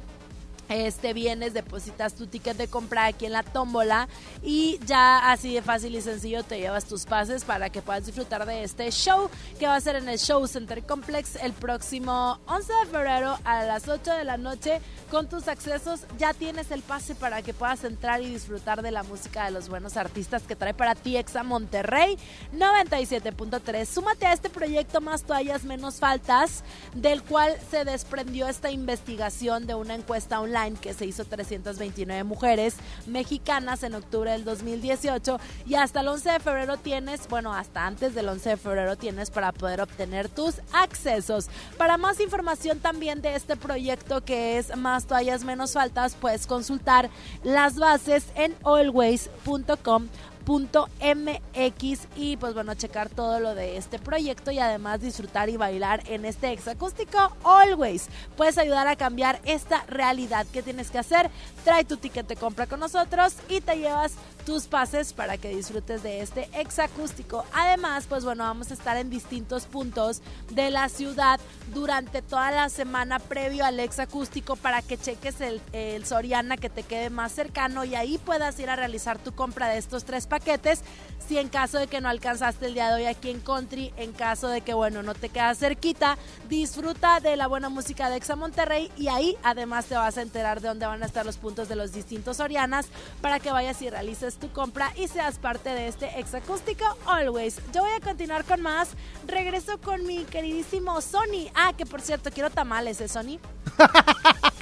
S58: este vienes, depositas tu ticket de compra aquí en la tómbola y ya así de fácil y sencillo te llevas tus pases para que puedas disfrutar de este show que va a ser en el Show Center Complex el próximo 11 de febrero a las 8 de la noche. Con tus accesos ya tienes el pase para que puedas entrar y disfrutar de la música de los buenos artistas que trae para ti Exa Monterrey 97.3. Súmate a este proyecto Más toallas, menos faltas, del cual se desprendió esta investigación de una encuesta online que se hizo 329 mujeres mexicanas en octubre del 2018 y hasta el 11 de febrero tienes, bueno, hasta antes del 11 de febrero tienes para poder obtener tus accesos. Para más información también de este proyecto que es Más toallas menos faltas, puedes consultar las bases en always.com .mx y pues bueno, checar todo lo de este proyecto y además disfrutar y bailar en este ex acústico Always. Puedes ayudar a cambiar esta realidad. ¿Qué tienes que hacer? Trae tu ticket de compra con nosotros y te llevas tus pases para que disfrutes de este ex acústico. Además, pues bueno, vamos a estar en distintos puntos de la ciudad durante toda la semana previo al ex acústico para que cheques el, el Soriana que te quede más cercano y ahí puedas ir a realizar tu compra de estos tres paquetes. Si en caso de que no alcanzaste el día de hoy aquí en Country, en caso de que, bueno, no te quedas cerquita, disfruta de la buena música de Exa Monterrey y ahí además te vas a enterar de dónde van a estar los puntos de los distintos Sorianas para que vayas y realices tu compra y seas parte de este Exa Acústico Always. Yo voy a continuar con más. Regreso con mi queridísimo Sony. Ah, que por cierto, quiero tamales, ¿eh, Sony? (laughs)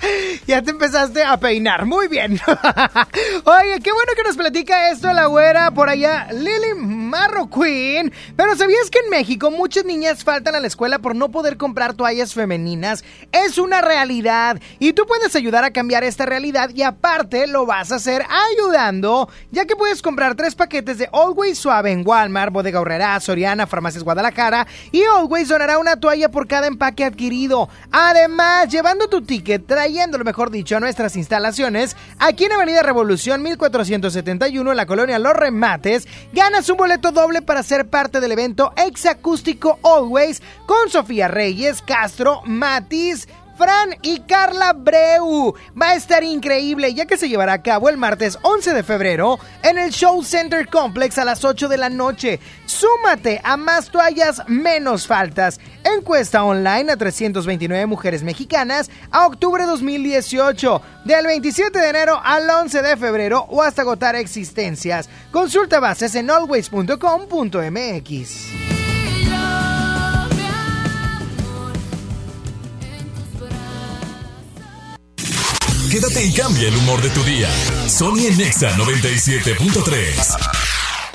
S58: (laughs)
S3: Ya te empezaste a peinar, muy bien. (laughs) Oye, qué bueno que nos platica esto la güera por allá, Lily Marro Queen. Pero ¿sabías que en México muchas niñas faltan a la escuela por no poder comprar toallas femeninas? Es una realidad y tú puedes ayudar a cambiar esta realidad y aparte lo vas a hacer ayudando, ya que puedes comprar tres paquetes de Always Suave en Walmart, Bodega Horrera, Soriana, Farmacias Guadalajara y Always donará una toalla por cada empaque adquirido. Además, llevando tu ticket, trayéndolo mejor dicho a nuestras instalaciones, aquí en Avenida Revolución 1471 en la colonia Los Remates, ganas un boleto doble para ser parte del evento Exacústico Always con Sofía Reyes, Castro, Matiz, Fran y Carla Breu. Va a estar increíble ya que se llevará a cabo el martes 11 de febrero en el Show Center Complex a las 8 de la noche. Súmate a más toallas, menos faltas. Encuesta online a 329 mujeres mexicanas a octubre 2018. Del 27 de enero al 11 de febrero o hasta agotar existencias. Consulta bases en always.com.mx.
S5: Quédate y cambia el humor de tu día. Sony en Nexa 97.3.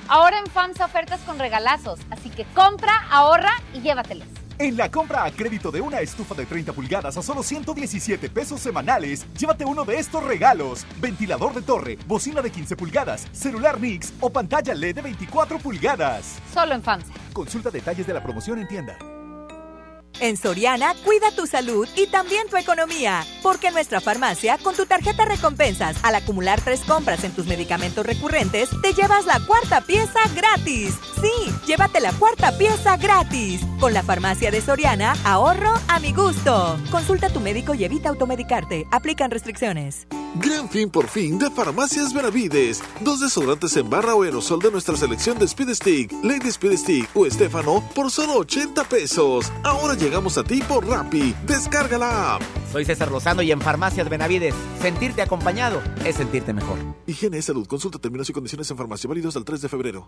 S74: Ahora en FAMSA ofertas con regalazos, así que compra, ahorra y llévatelos.
S75: En la compra a crédito de una estufa de 30 pulgadas a solo 117 pesos semanales, llévate uno de estos regalos: ventilador de torre, bocina de 15 pulgadas, celular Mix o pantalla LED de 24 pulgadas.
S76: Solo en FAMSA.
S75: Consulta detalles de la promoción en tienda.
S7: En Soriana, cuida tu salud y también tu economía. Porque en nuestra farmacia, con tu tarjeta recompensas, al acumular tres compras en tus medicamentos recurrentes, te llevas la cuarta pieza gratis. Sí, llévate la cuarta pieza gratis. Con la farmacia de Soriana, ahorro a mi gusto. Consulta a tu médico y evita automedicarte. Aplican restricciones.
S77: Gran fin por fin de Farmacias Benavides. Dos desodorantes en barra o aerosol de nuestra selección de Speed Stick, Lady Speed Stick o Estefano por solo 80 pesos. Ahora llegamos a ti por Rappi. Descarga la app.
S78: Soy César Lozano y en Farmacias Benavides, sentirte acompañado es sentirte mejor.
S77: Higiene y salud. Consulta términos y condiciones en farmacia válidos al 3 de febrero.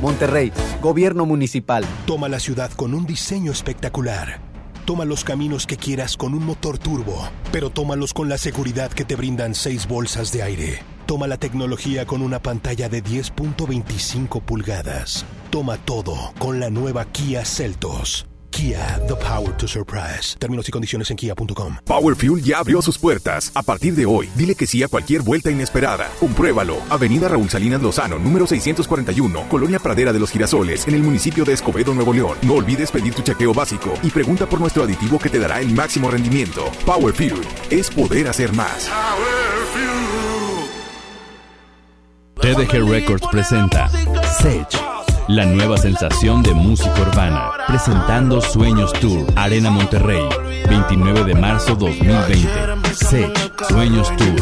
S71: Monterrey, Gobierno Municipal.
S20: Toma la ciudad con un diseño espectacular. Toma los caminos que quieras con un motor turbo, pero tómalos con la seguridad que te brindan seis bolsas de aire. Toma la tecnología con una pantalla de 10.25 pulgadas. Toma todo con la nueva Kia Celtos. Kia, the power to surprise. Términos y condiciones en kia.com.
S79: Power Fuel ya abrió sus puertas. A partir de hoy, dile que sí a cualquier vuelta inesperada. Compruébalo. Avenida Raúl Salinas Lozano, número 641, Colonia Pradera de los Girasoles, en el municipio de Escobedo, Nuevo León. No olvides pedir tu chequeo básico y pregunta por nuestro aditivo que te dará el máximo rendimiento. Power Fuel es poder hacer más.
S33: TDG Records presenta Sage, la nueva sensación de música urbana, presentando Sueños Tour, Arena Monterrey, 29 de marzo 2020. Sage, Sueños Tour,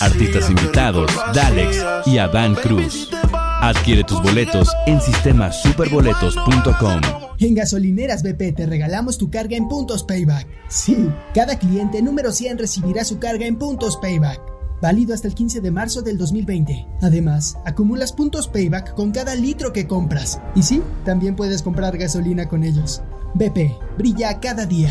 S33: artistas invitados, Dalex y Adán Cruz. Adquiere tus boletos en sistemasuperboletos.com.
S80: En Gasolineras BP te regalamos tu carga en puntos payback. Sí, cada cliente número 100 recibirá su carga en puntos payback válido hasta el 15 de marzo del 2020. Además, acumulas puntos payback con cada litro que compras. Y sí, también puedes comprar gasolina con ellos. BP, brilla cada día.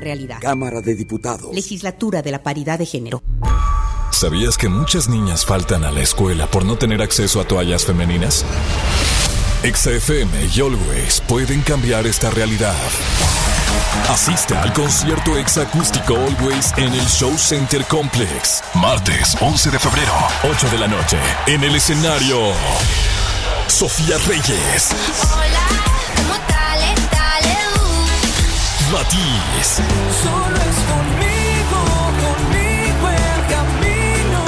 S81: realidad.
S82: Cámara de Diputados.
S81: Legislatura de la Paridad de Género.
S5: ¿Sabías que muchas niñas faltan a la escuela por no tener acceso a toallas femeninas? XFM y Always pueden cambiar esta realidad. Asiste al concierto exacústico Always en el Show Center Complex. Martes 11 de febrero, 8 de la noche. En el escenario, Sofía Reyes.
S83: Hola,
S5: Matiz.
S83: Solo es conmigo, conmigo el camino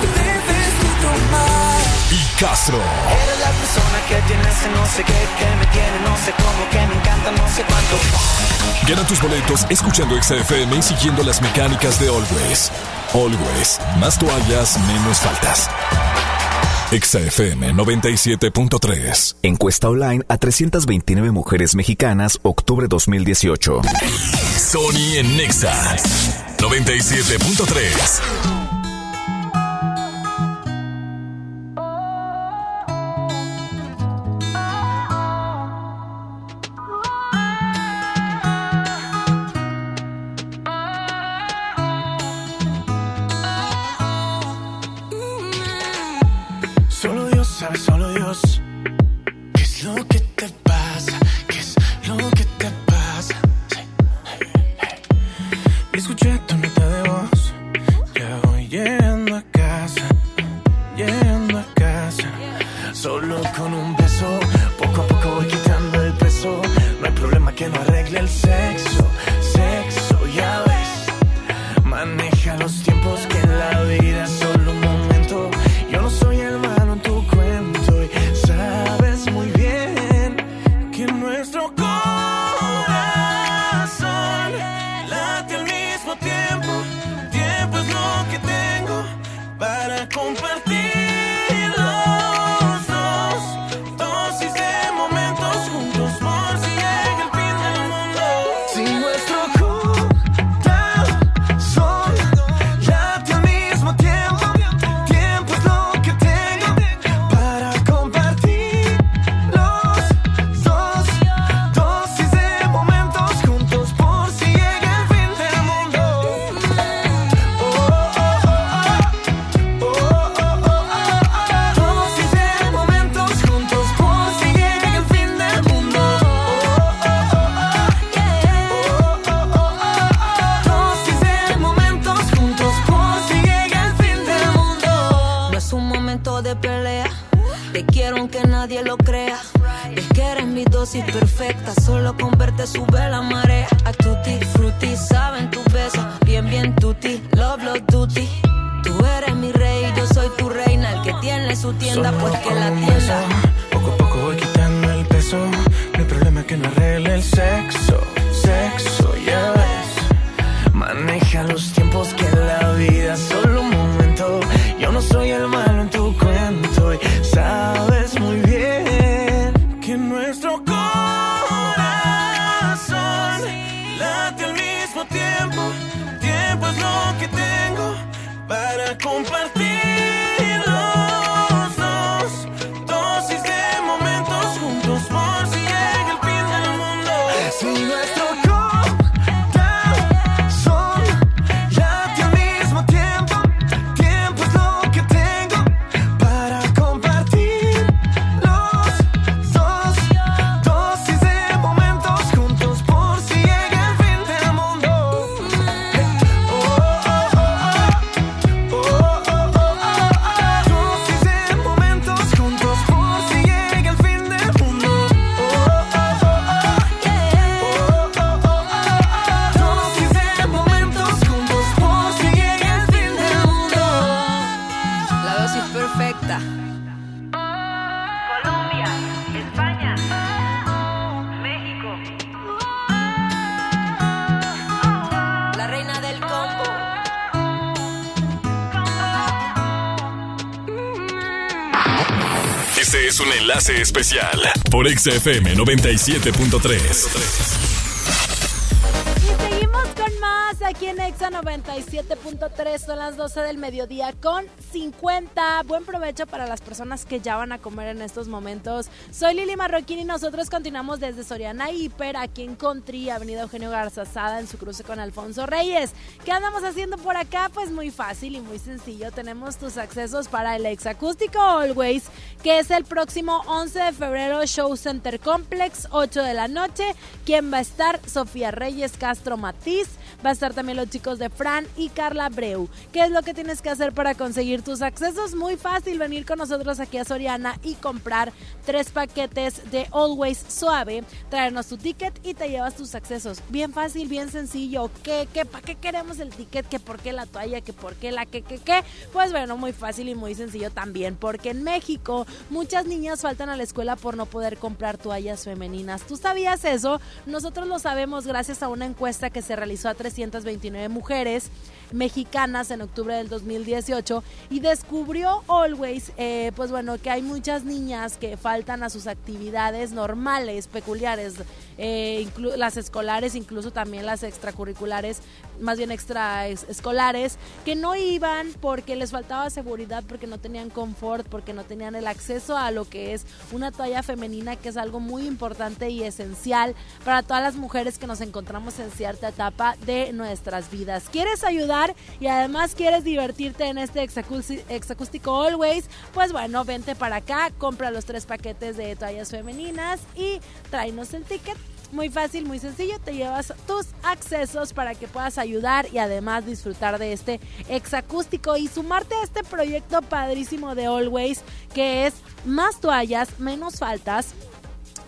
S83: que debes tomar.
S5: Y Castro.
S83: Eres la persona que tiene ese no sé qué, que me tiene no sé cómo, que me encanta no sé cuánto.
S5: Gana tus boletos escuchando XFM y siguiendo las mecánicas de Always. Always. Más toallas, menos faltas. XFM 97.3.
S50: Encuesta online a 329 mujeres mexicanas, octubre 2018.
S5: Sony en Nexa 97.3. especial por XFM 97.3.
S58: Aquí en Exa 97.3. Son las 12 del mediodía con 50. Buen provecho para las personas que ya van a comer en estos momentos. Soy Lili Marroquín y nosotros continuamos desde Soriana Hiper, aquí en Country, Avenida Eugenio Garzazada, en su cruce con Alfonso Reyes. ¿Qué andamos haciendo por acá? Pues muy fácil y muy sencillo. Tenemos tus accesos para el Exacústico Always, que es el próximo 11 de febrero, Show Center Complex, 8 de la noche. ¿Quién va a estar? Sofía Reyes, Castro Matiz. Va a estar también los chicos de Fran y Carla Breu. ¿Qué es lo que tienes que hacer para conseguir tus accesos? Muy fácil, venir con nosotros aquí a Soriana y comprar tres paquetes de Always Suave, traernos tu ticket y te llevas tus accesos. Bien fácil, bien sencillo. ¿Qué, qué, para qué queremos el ticket? ¿Qué por qué la toalla? ¿Qué por qué la qué, qué, qué? Pues bueno, muy fácil y muy sencillo también, porque en México muchas niñas faltan a la escuela por no poder comprar toallas femeninas. ¿Tú sabías eso? Nosotros lo sabemos gracias a una encuesta que se realizó a 329 mujeres mexicanas en octubre del 2018 y descubrió Always, eh, pues bueno, que hay muchas niñas que faltan a sus actividades normales, peculiares, eh, las escolares, incluso también las extracurriculares, más bien extra es- escolares, que no iban porque les faltaba seguridad, porque no tenían confort, porque no tenían el acceso a lo que es una toalla femenina, que es algo muy importante y esencial para todas las mujeres que nos encontramos en cierta etapa de nuestras vidas. ¿Quieres ayudar y además quieres divertirte en este exacústi- exacústico Always? Pues bueno, vente para acá, compra los tres paquetes de toallas femeninas y tráenos el ticket. Muy fácil, muy sencillo, te llevas tus accesos para que puedas ayudar y además disfrutar de este exacústico y sumarte a este proyecto padrísimo de Always que es más toallas, menos faltas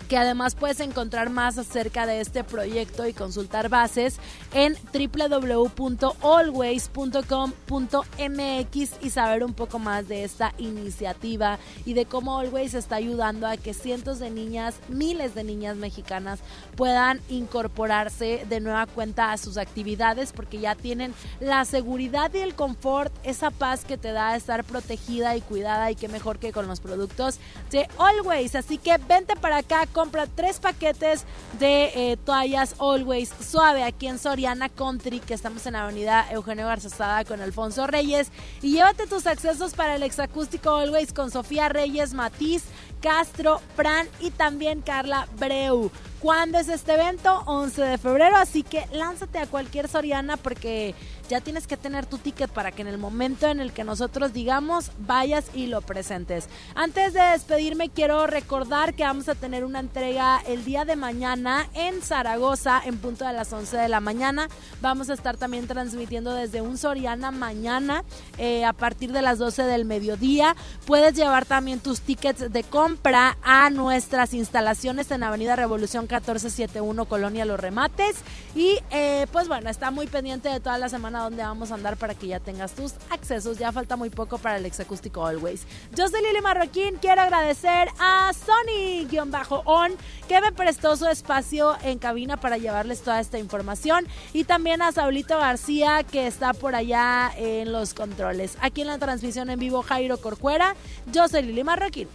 S58: que además puedes encontrar más acerca de este proyecto y consultar bases en www.always.com.mx y saber un poco más de esta iniciativa y de cómo Always está ayudando a que cientos de niñas, miles de niñas mexicanas puedan incorporarse de nueva cuenta a sus actividades porque ya tienen la seguridad y el confort, esa paz que te da estar protegida y cuidada y que mejor que con los productos de Always. Así que vente para acá, compra tres paquetes de eh, toallas Always suave aquí en Soriana Country, que estamos en la avenida Eugenio Garzazada con Alfonso Reyes. Y llévate tus accesos para el exacústico Always con Sofía Reyes, Matiz, Castro, Fran y también Carla Breu. ¿Cuándo es este evento? 11 de febrero, así que lánzate a cualquier Soriana porque ya tienes que tener tu ticket para que en el momento en el que nosotros digamos vayas y lo presentes. Antes de despedirme quiero recordar que vamos a tener una entrega el día de mañana en Zaragoza en punto de las 11 de la mañana. Vamos a estar también transmitiendo desde un Soriana mañana eh, a partir de las 12 del mediodía. Puedes llevar también tus tickets de compra a nuestras instalaciones en Avenida Revolución 1471, Colonia Los Remates. Y eh, pues bueno, está muy pendiente de toda la semana donde vamos a andar para que ya tengas tus accesos. Ya falta muy poco para el exacústico Always. Yo soy Lili Marroquín, quiero agradecer a Sony-On que me prestó su espacio en cabina para llevarles toda esta información. Y también a Saulito García que está por allá en los controles. Aquí en la transmisión en vivo Jairo Corcuera. Yo soy Lili Marroquín.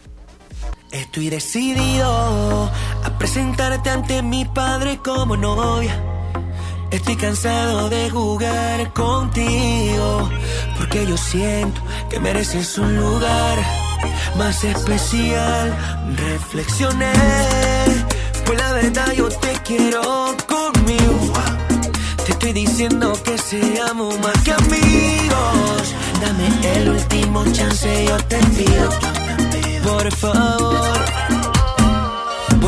S49: Estoy decidido a presentarte ante mi padre como novia. Estoy cansado de jugar contigo, porque yo siento que mereces un lugar más especial. Reflexioné, pues la verdad yo te quiero conmigo. Te estoy diciendo que seamos más que amigos. Dame el último chance, yo te pido por favor.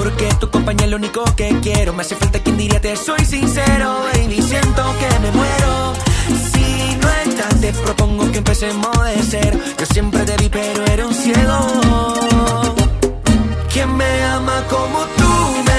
S49: Porque tu compañía es lo único que quiero. Me hace falta quien diría te soy sincero, baby. Siento que me muero. Si no estás, te propongo que empecemos de cero. Yo siempre te vi, pero era un ciego. ¿Quién me ama como tú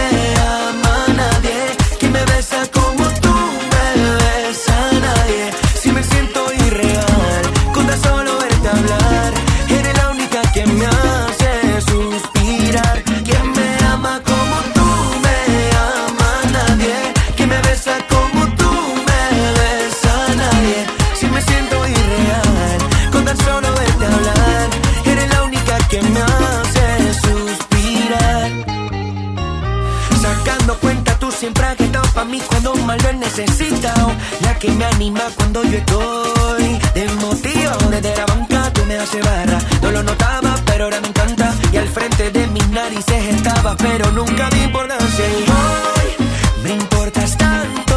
S49: necesitado. La que me anima cuando yo estoy desmotivado. Desde la banca tú me haces barra. No lo notaba, pero ahora me encanta. Y al frente de mis narices estaba, pero nunca di importancia. Y hoy me importas tanto,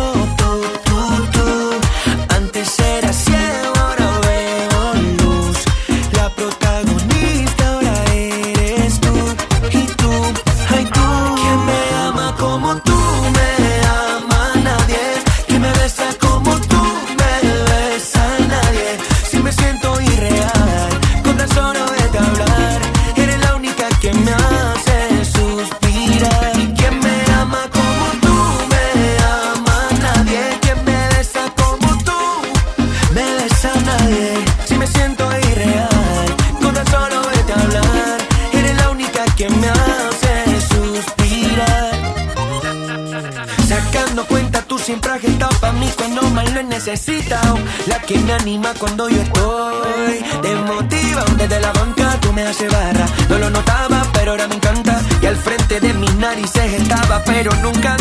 S49: cuando yo estoy desmotivado. Desde la banca tú me haces barra. No lo notaba, pero ahora me encanta. Y al frente de mis narices estaba, pero nunca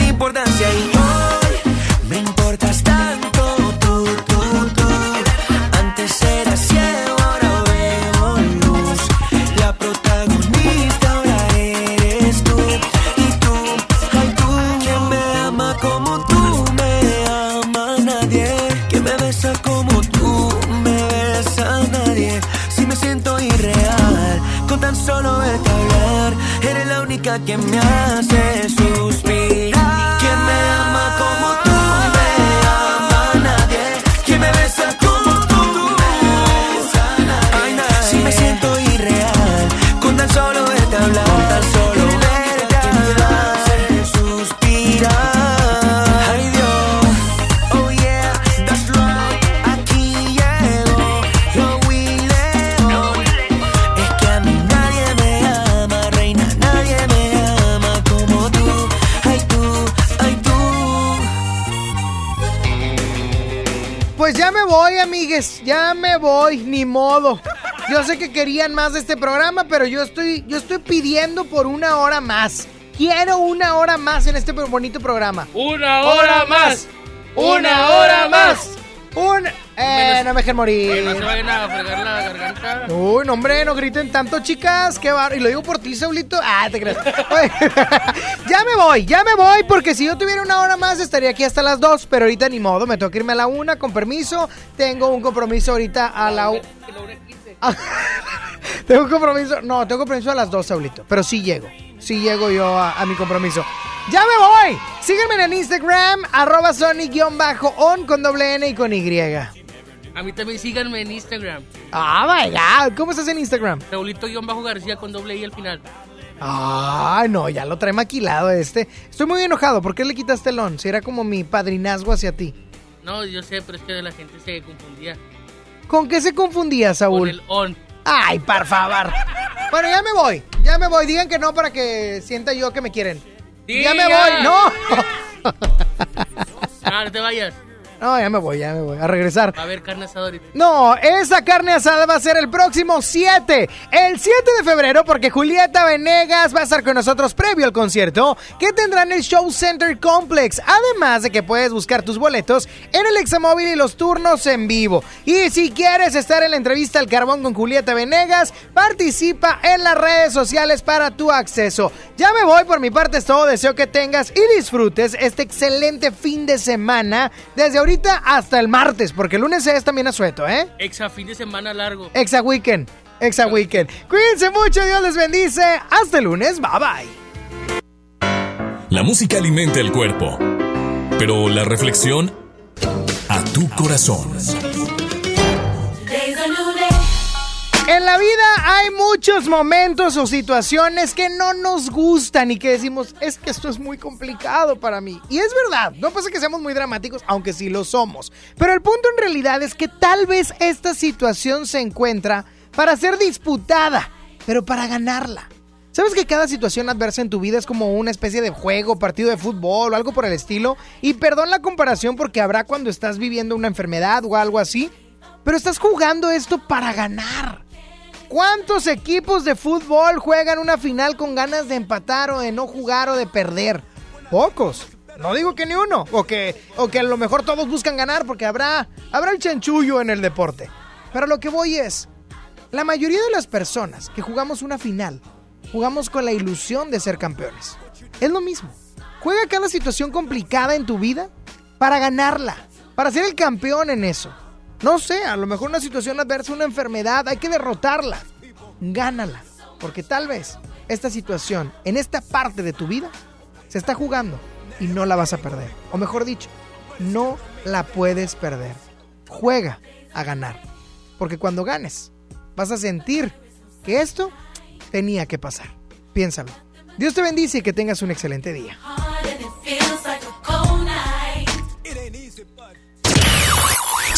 S84: más de este programa, pero yo estoy, yo estoy pidiendo por una hora más. Quiero una hora más en este bonito programa.
S85: ¡Una hora más! ¡Una hora más!
S84: Un... Eh, no me dejen morir.
S85: No se vayan a fregar la garganta.
S84: Uy, no, hombre, no griten tanto, chicas. Qué bar... Y lo digo por ti, Saulito. Ah, te creas. Oye, (laughs) ya me voy, ya me voy, porque si yo tuviera una hora más estaría aquí hasta las dos, pero ahorita ni modo, me tengo que irme a la una, con permiso. Tengo un compromiso ahorita a la... (laughs) tengo un compromiso, no, tengo compromiso a las dos, Saulito, pero sí llego, sí llego yo a, a mi compromiso. ¡Ya me voy! Síganme en el Instagram, arroba Sony-on con doble N y con Y.
S85: A mí también síganme en Instagram.
S84: Ah, my God. ¿Cómo estás en Instagram?
S85: Raulito-García con doble I al final.
S3: Ay, no, ya lo trae maquilado este. Estoy muy enojado. ¿Por qué le quitaste el on? Si era como mi padrinazgo hacia ti.
S56: No, yo sé, pero es que la gente se confundía.
S3: ¿Con qué se confundía, Saúl?
S56: Con el on.
S3: Ay, por favor. Bueno, ya me voy. Ya me voy. Digan que no para que sienta yo que me quieren. Ya me voy. (laughs) No.
S56: No te vayas.
S3: No, ya me voy, ya me voy. A regresar.
S56: Va a haber carne asada ahorita.
S3: No, esa carne asada va a ser el próximo 7. El 7 de febrero, porque Julieta Venegas va a estar con nosotros previo al concierto que tendrá en el Show Center Complex. Además de que puedes buscar tus boletos en el Examóvil y los turnos en vivo. Y si quieres estar en la entrevista al carbón con Julieta Venegas, participa en las redes sociales para tu acceso. Ya me voy, por mi parte es todo. Deseo que tengas y disfrutes este excelente fin de semana. Desde ahorita hasta el martes, porque el lunes es también asueto, ¿eh?
S56: Exa fin de semana largo.
S3: Exa Weekend. Exa Weekend. Cuídense mucho, Dios les bendice. Hasta el lunes, bye bye.
S5: La música alimenta el cuerpo, pero la reflexión a tu corazón.
S3: En la vida hay muchos momentos o situaciones que no nos gustan y que decimos, es que esto es muy complicado para mí. Y es verdad, no pasa que seamos muy dramáticos, aunque sí lo somos. Pero el punto en realidad es que tal vez esta situación se encuentra para ser disputada, pero para ganarla. ¿Sabes que cada situación adversa en tu vida es como una especie de juego, partido de fútbol o algo por el estilo? Y perdón la comparación porque habrá cuando estás viviendo una enfermedad o algo así, pero estás jugando esto para ganar. ¿Cuántos equipos de fútbol juegan una final con ganas de empatar o de no jugar o de perder? Pocos. No digo que ni uno. O que, o que a lo mejor todos buscan ganar porque habrá, habrá el chanchullo en el deporte. Pero lo que voy es, la mayoría de las personas que jugamos una final, jugamos con la ilusión de ser campeones. Es lo mismo. Juega cada situación complicada en tu vida para ganarla, para ser el campeón en eso. No sé, a lo mejor una situación adversa, una enfermedad, hay que derrotarla. Gánala. Porque tal vez esta situación, en esta parte de tu vida, se está jugando y no la vas a perder. O mejor dicho, no la puedes perder. Juega a ganar. Porque cuando ganes, vas a sentir que esto tenía que pasar. Piénsalo. Dios te bendice y que tengas un excelente día.